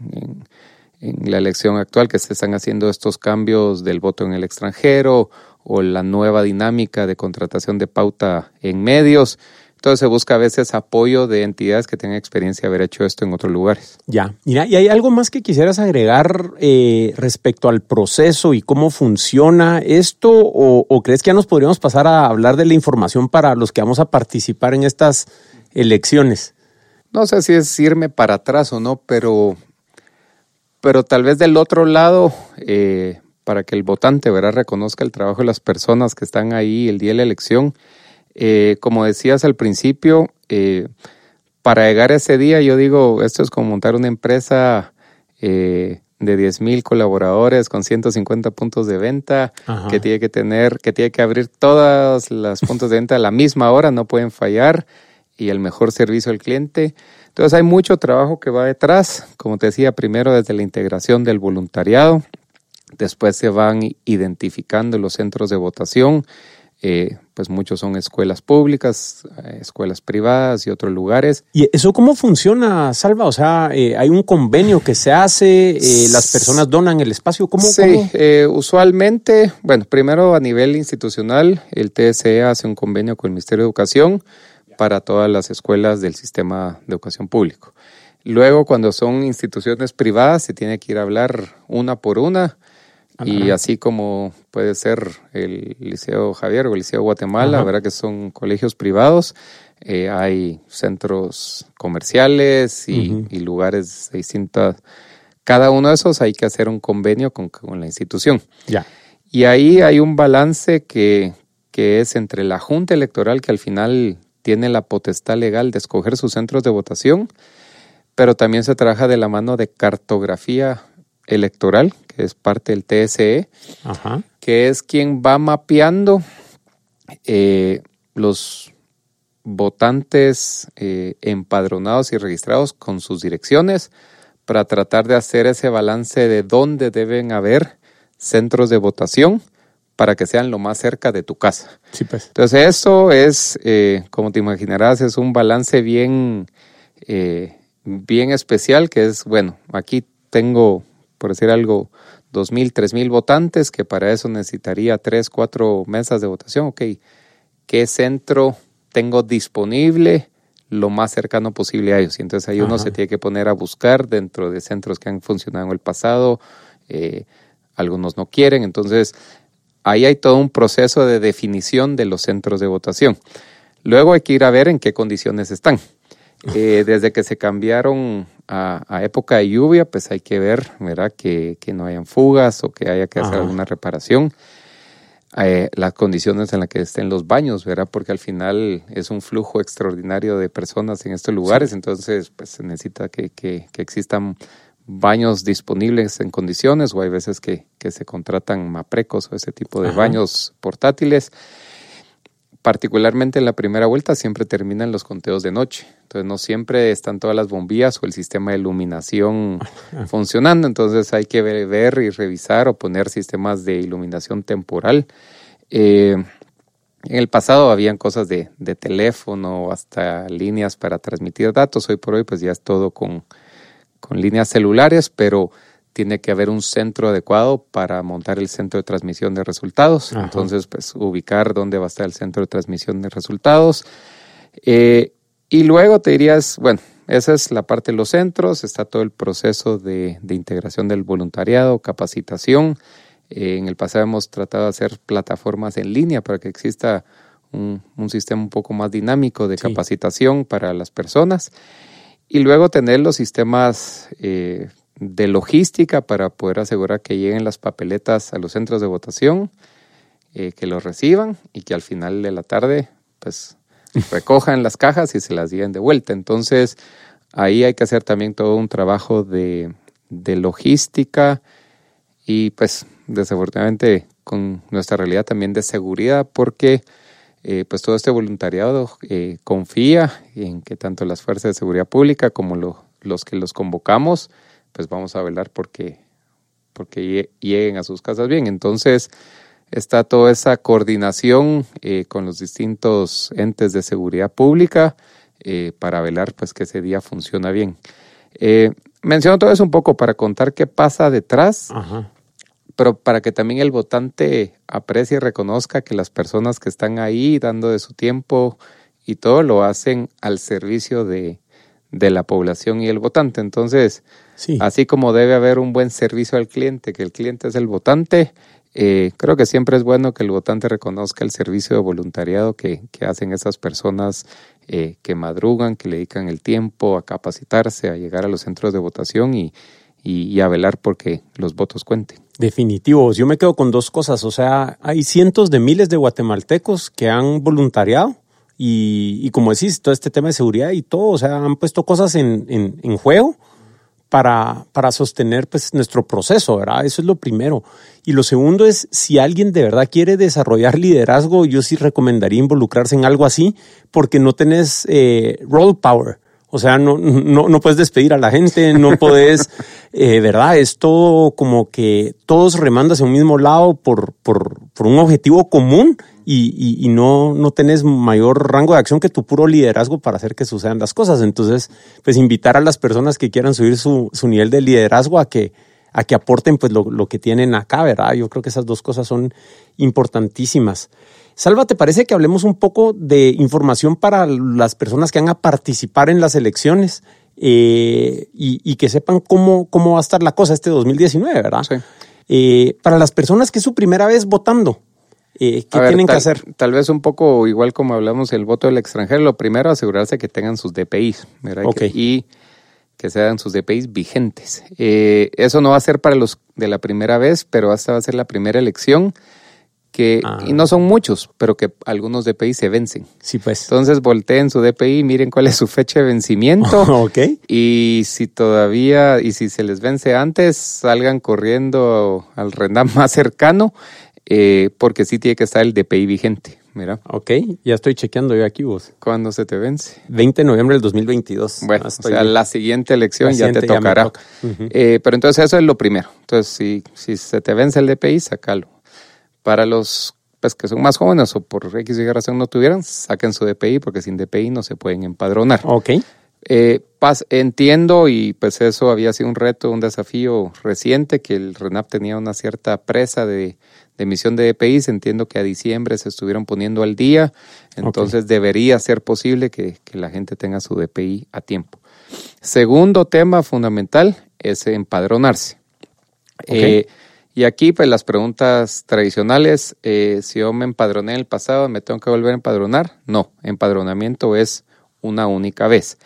en la elección actual, que se están haciendo estos cambios del voto en el extranjero o la nueva dinámica de contratación de pauta en medios. Entonces se busca a veces apoyo de entidades que tengan experiencia de haber hecho esto en otros lugares. Ya, mira, ¿y hay algo más que quisieras agregar eh, respecto al proceso y cómo funciona esto? O, crees que ya nos podríamos pasar a hablar de la información para los que vamos a participar en estas elecciones? No sé si es irme para atrás o no, pero, pero tal vez del otro lado, eh, para que el votante ¿verdad? reconozca el trabajo de las personas que están ahí el día de la elección. Eh, como decías al principio, eh, para llegar a ese día, yo digo, esto es como montar una empresa eh, de 10 mil colaboradores con 150 puntos de venta, que tiene que tener, que tiene que abrir todas las puntos de venta a la misma hora, no pueden fallar, y el mejor servicio al cliente. Entonces hay mucho trabajo que va detrás, como te decía, primero desde la integración del voluntariado, Después se van identificando los centros de votación, eh, pues muchos son escuelas públicas, eh, escuelas privadas y otros lugares. ¿Y eso cómo funciona, Salva? O sea, eh, hay un convenio que se hace, las personas donan el espacio, ¿cómo? Sí, usualmente, bueno, primero a nivel institucional, el TSE hace un convenio con el Ministerio de Educación para todas las escuelas del sistema de educación público. Luego, cuando son instituciones privadas, se tiene que ir a hablar una por una y así como puede ser el Liceo Javier o el Liceo Guatemala, ¿verdad? Que son colegios privados. Eh, hay centros comerciales y, lugares de distintas. Cada uno de esos hay que hacer un convenio con, la institución. Ya. Y ahí hay un balance que, que es entre la Junta Electoral, que al final tiene la potestad legal de escoger sus centros de votación, pero también se trabaja de la mano de cartografía electoral, que es parte del TSE, que es quien va mapeando eh, los votantes eh, empadronados y registrados con sus direcciones para tratar de hacer ese balance de dónde deben haber centros de votación para que sean lo más cerca de tu casa. Pues. Entonces eso es, eh, como te imaginarás, es un balance bien, bien especial que es, bueno, aquí tengo por decir algo, dos mil, tres mil votantes, que para eso necesitaría tres, cuatro mesas de votación. Ok, ¿qué centro tengo disponible lo más cercano posible a ellos? Y entonces ahí uno se tiene que poner a buscar dentro de centros que han funcionado en el pasado. Eh, algunos no quieren, entonces ahí hay todo un proceso de definición de los centros de votación. Luego hay que ir a ver en qué condiciones están. Eh, desde que se cambiaron a, época de lluvia, pues hay que ver, ¿verdad? Que, no hayan fugas o que haya que hacer alguna reparación. eh, las condiciones en las que estén los baños, ¿verdad? Porque al final es un flujo extraordinario de personas en estos lugares, entonces pues se necesita que, que, que, existan baños disponibles en condiciones o hay veces que, que se contratan maprecos o ese tipo de baños portátiles particularmente en la primera vuelta, siempre terminan los conteos de noche. Entonces no siempre están todas las bombillas o el sistema de iluminación funcionando. Entonces hay que ver, y revisar o poner sistemas de iluminación temporal. Eh, en el pasado habían cosas de, de teléfono, hasta líneas para transmitir datos. Hoy por hoy pues ya es todo con, con líneas celulares, pero tiene que haber un centro adecuado para montar el centro de transmisión de resultados. Entonces, pues ubicar dónde va a estar el centro de transmisión de resultados. Eh, y luego te dirías, bueno, esa es la parte de los centros, está todo el proceso de, integración del voluntariado, capacitación. Eh, en el pasado hemos tratado de hacer plataformas en línea para que exista un, sistema un poco más dinámico de capacitación para las personas. Y luego tener los sistemas eh, de logística para poder asegurar que lleguen las papeletas a los centros de votación, eh, que los reciban y que al final de la tarde pues recojan las cajas y se las lleven de vuelta. Entonces ahí hay que hacer también todo un trabajo de, de logística y pues desafortunadamente con nuestra realidad también de seguridad porque eh, pues todo este voluntariado eh, confía en que tanto las fuerzas de seguridad pública como los que los convocamos pues vamos a velar porque, porque lleguen a sus casas bien. Entonces, está toda esa coordinación eh, con los distintos entes de seguridad pública eh, para velar pues que ese día funciona bien. Eh, menciono todo eso un poco para contar qué pasa detrás, pero para que también el votante aprecie y reconozca que las personas que están ahí dando de su tiempo y todo lo hacen al servicio de, de la población y el votante. Entonces, así como debe haber un buen servicio al cliente, que el cliente es el votante, eh, creo que siempre es bueno que el votante reconozca el servicio de voluntariado que, hacen esas personas eh, que madrugan, que le dedican el tiempo a capacitarse, a llegar a los centros de votación y, y, a velar porque los votos cuenten. Definitivo, yo me quedo con dos cosas, o sea, hay cientos de miles de guatemaltecos que han voluntariado y, y, como decís, todo este tema de seguridad y todo, o sea, han puesto cosas en, en, en juego para, para, sostener pues, nuestro proceso, ¿verdad? Eso es lo primero. Y lo segundo es, si alguien de verdad quiere desarrollar liderazgo, yo sí recomendaría involucrarse en algo así, porque no tenés eh, role power. O sea, no, no, no puedes despedir a la gente, no puedes, eh, ¿verdad? Es todo como que todos remandan hacia un mismo lado por, por, por un objetivo común y, y, no, no tenés mayor rango de acción que tu puro liderazgo para hacer que sucedan las cosas. Entonces, pues invitar a las personas que quieran subir su, su nivel de liderazgo a que, a que aporten pues lo, lo, que tienen acá, ¿verdad? Yo creo que esas dos cosas son importantísimas. Salva, ¿te parece que hablemos un poco de información para las personas que van a participar en las elecciones eh, y, y, que sepan cómo, cómo va a estar la cosa este 2019, ¿verdad? Sí. Eh, para las personas que es su primera vez votando, eh, ¿Qué tienen que hacer? Tal vez un poco igual como hablamos del voto del extranjero. Lo primero, asegurarse que tengan sus DPIs ¿verdad? y que sean sus DPIs vigentes. Eh, eso no va a ser para los de la primera vez, pero esta va a ser la primera elección que, y no son muchos, pero que algunos DPI se vencen. Sí, pues. Entonces volteen su DPI, miren cuál es su fecha de vencimiento. ok. Y si todavía, y si se les vence antes, salgan corriendo al RENAM más cercano eh, porque sí tiene que estar el DPI vigente. Mira. Ok, ya estoy chequeando yo aquí vos. ¿Cuándo se te vence? 20 de noviembre del 2022. Bueno, o sea, la siguiente elección ya te tocará. Eh, pero entonces eso es lo primero. Entonces, si, si se te vence el DPI, sácalo. Para los pues, que son más jóvenes o por X y razón no tuvieran, saquen su DPI porque sin DPI no se pueden empadronar. Ok. Eh, entiendo y pues eso había sido un reto, un desafío reciente, que el RENAP tenía una cierta presa de, emisión de EPIs. Entiendo que a diciembre se estuvieron poniendo al día, entonces debería ser posible que, la gente tenga su DPI a tiempo. Segundo tema fundamental es empadronarse. Eh, y aquí, pues las preguntas tradicionales, eh, si yo me empadroné en el pasado, ¿me tengo que volver a empadronar? No, empadronamiento es una única vez.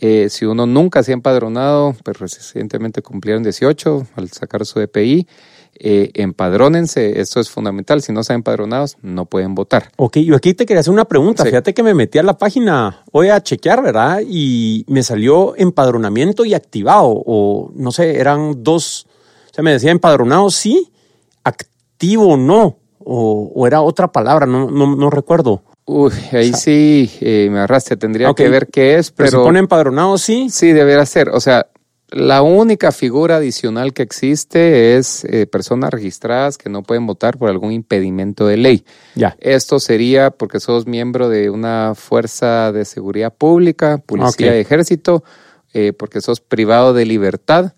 Eh, si uno nunca se ha empadronado, pues recientemente cumplieron 18 al sacar su DPI, eh, empadrónense, esto es fundamental. Si no están empadronados, no pueden votar. Ok, yo aquí te quería hacer una pregunta. Fíjate que me metí a la página hoy a chequear, ¿verdad? Y me salió empadronamiento y activado, o no sé, eran dos. O sea, me decía empadronado sí, activo no, o, era otra palabra, no, no, no recuerdo. Uy, ahí sí eh, me arrastre, tendría que ver qué es, pero... pero se pone empadronado, sí. Sí, debería ser. O sea, la única figura adicional que existe es eh, personas registradas que no pueden votar por algún impedimento de ley. Ya. Esto sería porque sos miembro de una fuerza de seguridad pública, policía y ejército, eh, porque sos privado de libertad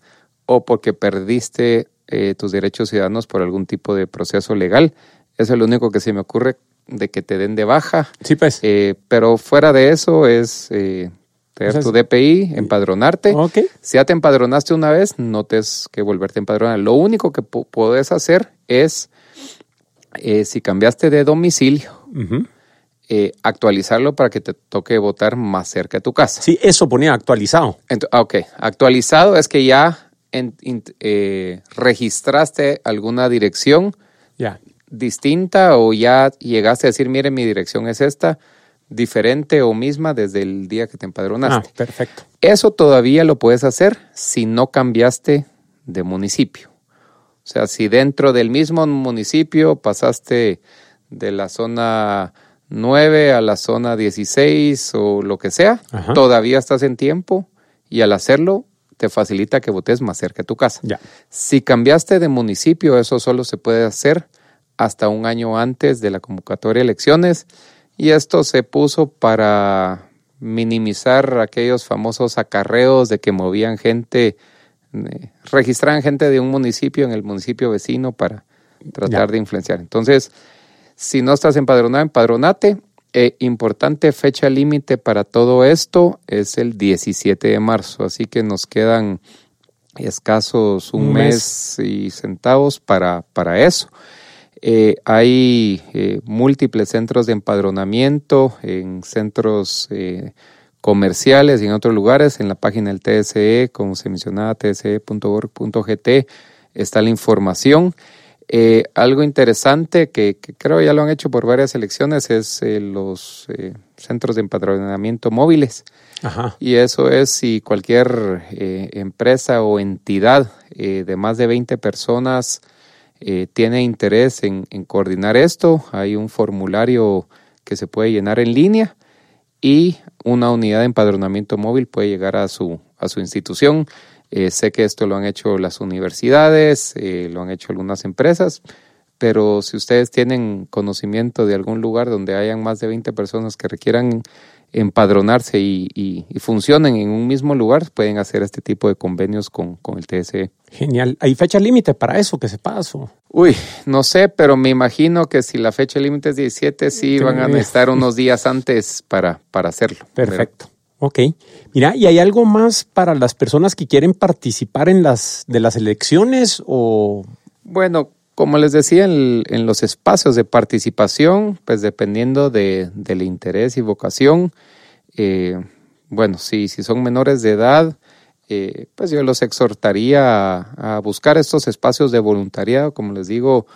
o porque perdiste eh, tus derechos ciudadanos por algún tipo de proceso legal. Eso es lo único que se me ocurre de que te den de baja. Sí, pues. pero fuera de eso es tener tu DPI, empadronarte. Si ya te empadronaste una vez, no tienes que volverte a empadronar. Lo único que puedes hacer es, eh, si cambiaste de domicilio, eh, actualizarlo para que te toque votar más cerca de tu casa. Sí, eso ponía actualizado. Ah, ok, actualizado es que ya eh, registraste alguna dirección distinta o ya llegaste a decir, mire, mi dirección es esta diferente o misma desde el día que te empadronaste. Ah, perfecto. Eso todavía lo puedes hacer si no cambiaste de municipio. O sea, si dentro del mismo municipio pasaste de la zona 9 a la zona 16 o lo que sea, todavía estás en tiempo y al hacerlo te facilita que votes más cerca de tu casa. Ya. Si cambiaste de municipio, eso solo se puede hacer hasta un año antes de la convocatoria de elecciones y esto se puso para minimizar aquellos famosos acarreos de que movían gente, eh, registraban gente de un municipio en el municipio vecino para tratar de influenciar. Entonces, si no estás empadronado, empadronate. Eh, importante fecha límite para todo esto es el 17 de marzo, así que nos quedan escasos un, mes. y centavos para, para eso. Eh, hay eh, múltiples centros de empadronamiento en centros eh, comerciales y en otros lugares. En la página del TSE, como se mencionaba, tse.org.gt, está la información. algo interesante que, creo ya lo han hecho por varias elecciones es los centros de empadronamiento móviles. Y eso es si cualquier empresa o entidad de más de 20 personas eh, tiene interés en, coordinar esto, hay un formulario que se puede llenar en línea y una unidad de empadronamiento móvil puede llegar a su, a su institución. Eh, sé que esto lo han hecho las universidades, eh, lo han hecho algunas empresas, pero si ustedes tienen conocimiento de algún lugar donde hayan más de 20 personas que requieran empadronarse y, funcionen en un mismo lugar, pueden hacer este tipo de convenios con, el TSE. Genial. ¿Hay fecha límite para eso que se pasó? Uy, no sé, pero me imagino que si la fecha límite es 17, sí van a necesitar unos días antes para, para hacerlo. Perfecto. Ok. Mira, ¿y hay algo más para las personas que quieren participar en las de las elecciones o bueno, como les decía, en, los espacios de participación, pues dependiendo de, del interés y vocación, eh, bueno, si, si son menores de edad, eh, pues yo los exhortaría a, buscar estos espacios de voluntariado. Como les digo,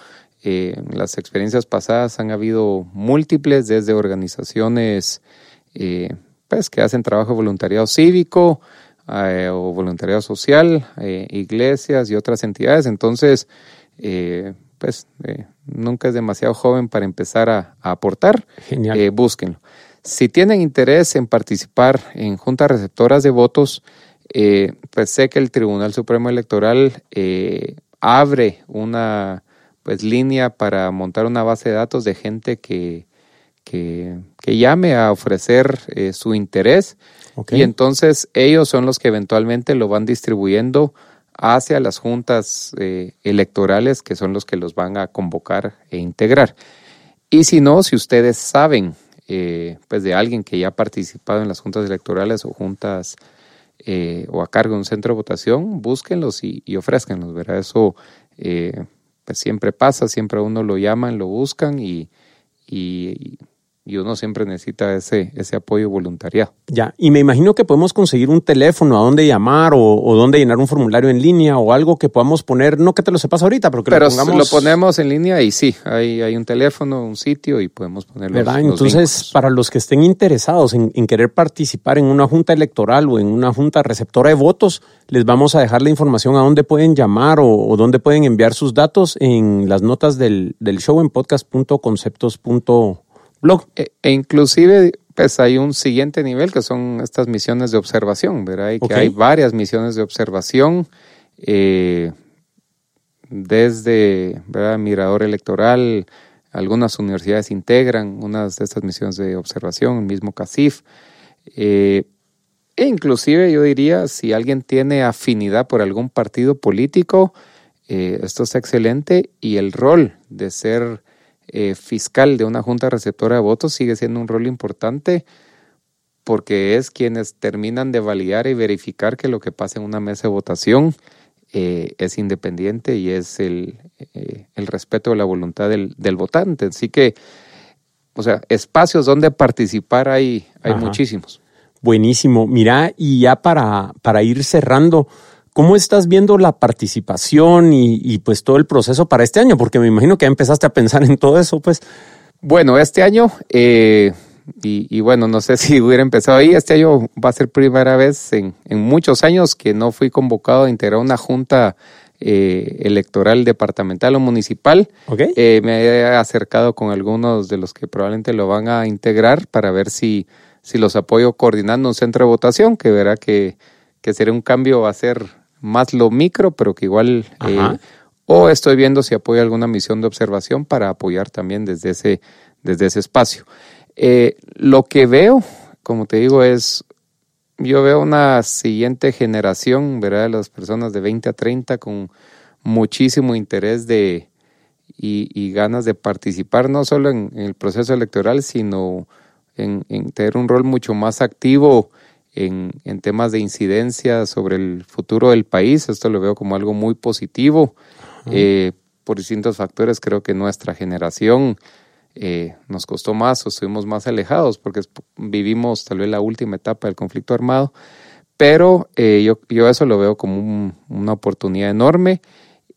eh, las experiencias pasadas han habido múltiples, desde organizaciones pues, que hacen trabajo voluntariado cívico o voluntariado social, iglesias y otras entidades. Entonces, eh, pues eh, nunca es demasiado joven para empezar a, aportar. Genial. Eh, búsquenlo. Si tienen interés en participar en juntas receptoras de votos, pues sé que el Tribunal Supremo Electoral abre una pues línea para montar una base de datos de gente que, que, llame a ofrecer su interés. Y entonces ellos son los que eventualmente lo van distribuyendo hacia las juntas eh, electorales que son los que los van a convocar e integrar. Y si no, si ustedes saben eh, pues de alguien que ya ha participado en las juntas electorales o juntas eh, o a cargo de un centro de votación, búsquenlos y, y ofrezcanlos, ¿verdad? Eso pues siempre pasa, siempre a uno lo llaman, lo buscan y, y uno siempre necesita ese, ese apoyo voluntariado. Ya, y me imagino que podemos conseguir un teléfono a dónde llamar o, o dónde llenar un formulario en línea o algo que podamos poner, no que te lo sepas ahorita, pero que pero lo pongamos. lo ponemos en línea y sí, hay, hay un teléfono, un sitio y podemos ponerlo. ¿Verdad? Entonces, para los que estén interesados en, en, querer participar en una junta electoral o en una junta receptora de votos, les vamos a dejar la información a dónde pueden llamar o, o dónde pueden enviar sus datos en las notas del, del show en podcast.conceptos.com blog. E, e, inclusive, pues hay un siguiente nivel que son estas misiones de observación, ¿verdad? Y que hay varias misiones de observación, eh, desde ¿verdad? Mirador Electoral, algunas universidades integran unas de estas misiones de observación, el mismo CACIF. Eh, e inclusive yo diría, si alguien tiene afinidad por algún partido político, eh, esto es excelente y el rol de ser eh, fiscal de una junta receptora de votos sigue siendo un rol importante porque es quienes terminan de validar y verificar que lo que pasa en una mesa de votación eh, es independiente y es el, eh, el respeto de la voluntad del, del, votante. Así que, o sea, espacios donde participar hay, hay muchísimos. Buenísimo. Mira, y ya para, para ir cerrando, ¿Cómo estás viendo la participación y, pues todo el proceso para este año? Porque me imagino que ya empezaste a pensar en todo eso, pues. Bueno, este año, eh, y, bueno, no sé si hubiera empezado ahí, este año va a ser primera vez en, muchos años que no fui convocado a integrar una junta eh, electoral departamental o municipal. Okay. Eh, me he acercado con algunos de los que probablemente lo van a integrar para ver si, si los apoyo coordinando un centro de votación, que verá que, que sería un cambio a ser más lo micro, pero que igual... Eh, o estoy viendo si apoyo alguna misión de observación para apoyar también desde ese, desde ese espacio. Eh, lo que veo, como te digo, es, yo veo una siguiente generación, ¿verdad? De las personas de 20 a 30 con muchísimo interés de, y, ganas de participar, no solo en, el proceso electoral, sino en, en, tener un rol mucho más activo en, en, temas de incidencia sobre el futuro del país. Esto lo veo como algo muy positivo. Eh, por distintos factores, creo que nuestra generación eh, nos costó más o estuvimos más alejados porque vivimos tal vez la última etapa del conflicto armado. Pero eh, yo, yo eso lo veo como una oportunidad enorme.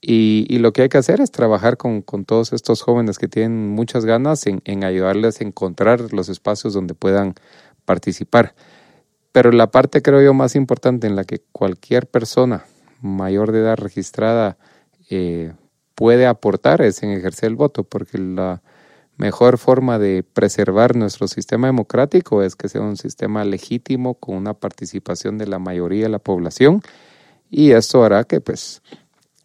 Y, y, lo que hay que hacer es trabajar con, con, todos estos jóvenes que tienen muchas ganas en, en ayudarles a encontrar los espacios donde puedan participar. Pero la parte creo yo más importante en la que cualquier persona mayor de edad registrada eh, puede aportar es en ejercer el voto, porque la mejor forma de preservar nuestro sistema democrático es que sea un sistema legítimo con una participación de la mayoría de la población y esto hará que pues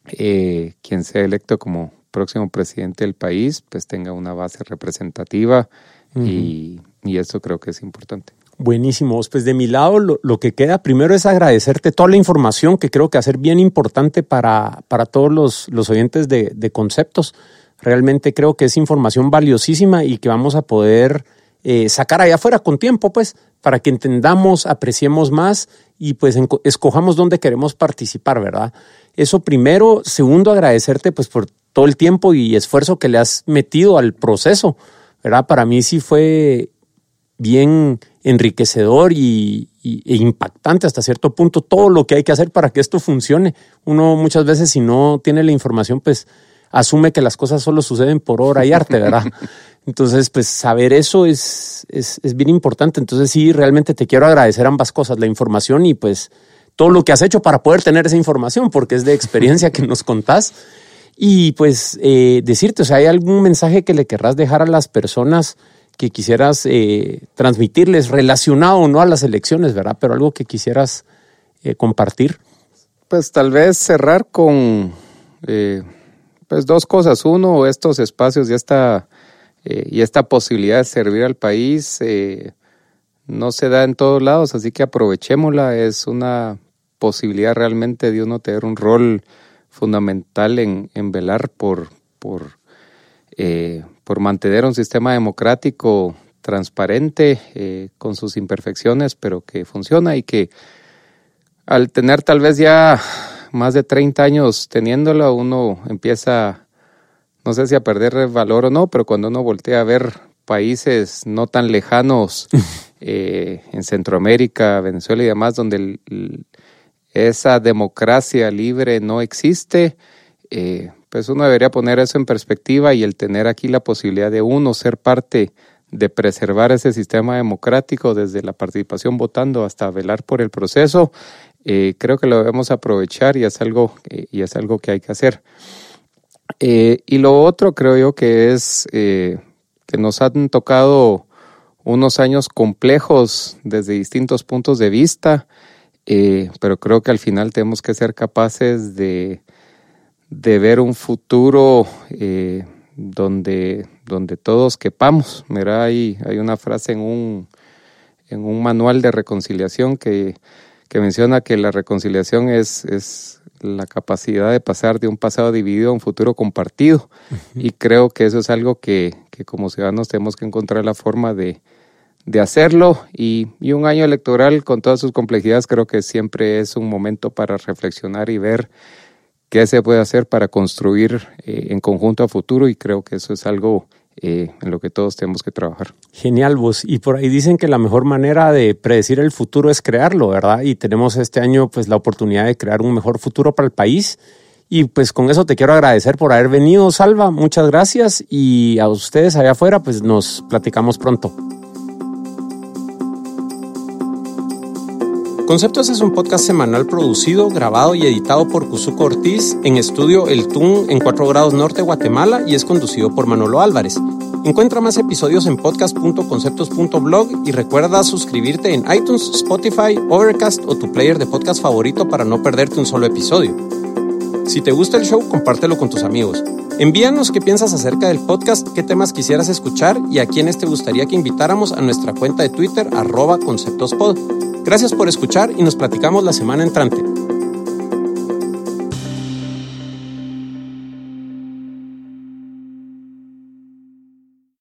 eh, quien sea electo como próximo presidente del país pues tenga una base representativa y, y esto creo que es importante. Buenísimo. Pues de mi lado, lo, que queda primero es agradecerte toda la información que creo que va a ser bien importante para, para todos los, los oyentes de, de, conceptos. Realmente creo que es información valiosísima y que vamos a poder eh, sacar allá afuera con tiempo, pues, para que entendamos, apreciemos más y pues escojamos dónde queremos participar, ¿verdad? Eso primero. Segundo, agradecerte pues por todo el tiempo y esfuerzo que le has metido al proceso, ¿verdad? Para mí sí fue bien enriquecedor y, e impactante hasta cierto punto todo lo que hay que hacer para que esto funcione. Uno muchas veces si no tiene la información, pues asume que las cosas solo suceden por hora y arte, ¿verdad? Entonces, pues saber eso es, es, es bien importante. Entonces sí, realmente te quiero agradecer ambas cosas, la información y pues todo lo que has hecho para poder tener esa información, porque es de experiencia que nos contás. Y pues eh, decirte, o sea, ¿hay algún mensaje que le querrás dejar a las personas? Que quisieras eh, transmitirles relacionado o no a las elecciones, ¿verdad? Pero algo que quisieras eh, compartir. Pues tal vez cerrar con eh, pues dos cosas. Uno, estos espacios y esta, y esta posibilidad de servir al país no se da en todos lados, así que aprovechémosla. Es una posibilidad realmente de uno tener un rol fundamental en, en velar por, por eh, por mantener un sistema democrático transparente, eh, con sus imperfecciones, pero que funciona y que al tener tal vez ya más de 30 años teniéndolo, uno empieza, no sé si a perder valor o no, pero cuando uno voltea a ver países no tan lejanos eh, en Centroamérica, Venezuela y demás, donde esa democracia libre no existe, eh, pues uno debería poner eso en perspectiva y el tener aquí la posibilidad de uno ser parte de preservar ese sistema democrático desde la participación votando hasta velar por el proceso, eh, creo que lo debemos aprovechar y es algo, y es algo que hay que hacer. y lo otro creo yo que es que nos han tocado unos años complejos desde distintos puntos de vista, eh, pero creo que al final tenemos que ser capaces de, de ver un futuro eh, donde, donde todos quepamos. Mira, hay, hay una frase en un, en un manual de reconciliación que, que menciona que la reconciliación es, es la capacidad de pasar de un pasado dividido a un futuro compartido. Y creo que eso es algo que, que como ciudadanos tenemos que encontrar la forma de, de hacerlo y, y, un año electoral con todas sus complejidades creo que siempre es un momento para reflexionar y ver qué se puede hacer para construir eh, en conjunto a futuro y creo que eso es algo eh, en lo que todos tenemos que trabajar. Genial, vos. Y por ahí dicen que la mejor manera de predecir el futuro es crearlo, ¿verdad? Y tenemos este año pues la oportunidad de crear un mejor futuro para el país y pues con eso te quiero agradecer por haber venido, Salva. Muchas gracias. Y a ustedes allá afuera, pues nos platicamos pronto. Conceptos es un podcast semanal producido, grabado y editado por Cuzuco Ortiz en estudio El Tun en 4 grados norte, Guatemala y es conducido por Manolo Álvarez. Encuentra más episodios en podcast.conceptos.blog y recuerda suscribirte en iTunes, Spotify, Overcast o tu player de podcast favorito para no perderte un solo episodio. Si te gusta el show, compártelo con tus amigos. Envíanos qué piensas acerca del podcast, qué temas quisieras escuchar y a quiénes te gustaría que invitáramos a nuestra cuenta de Twitter arroba conceptospod. Gracias por escuchar y nos platicamos la semana entrante.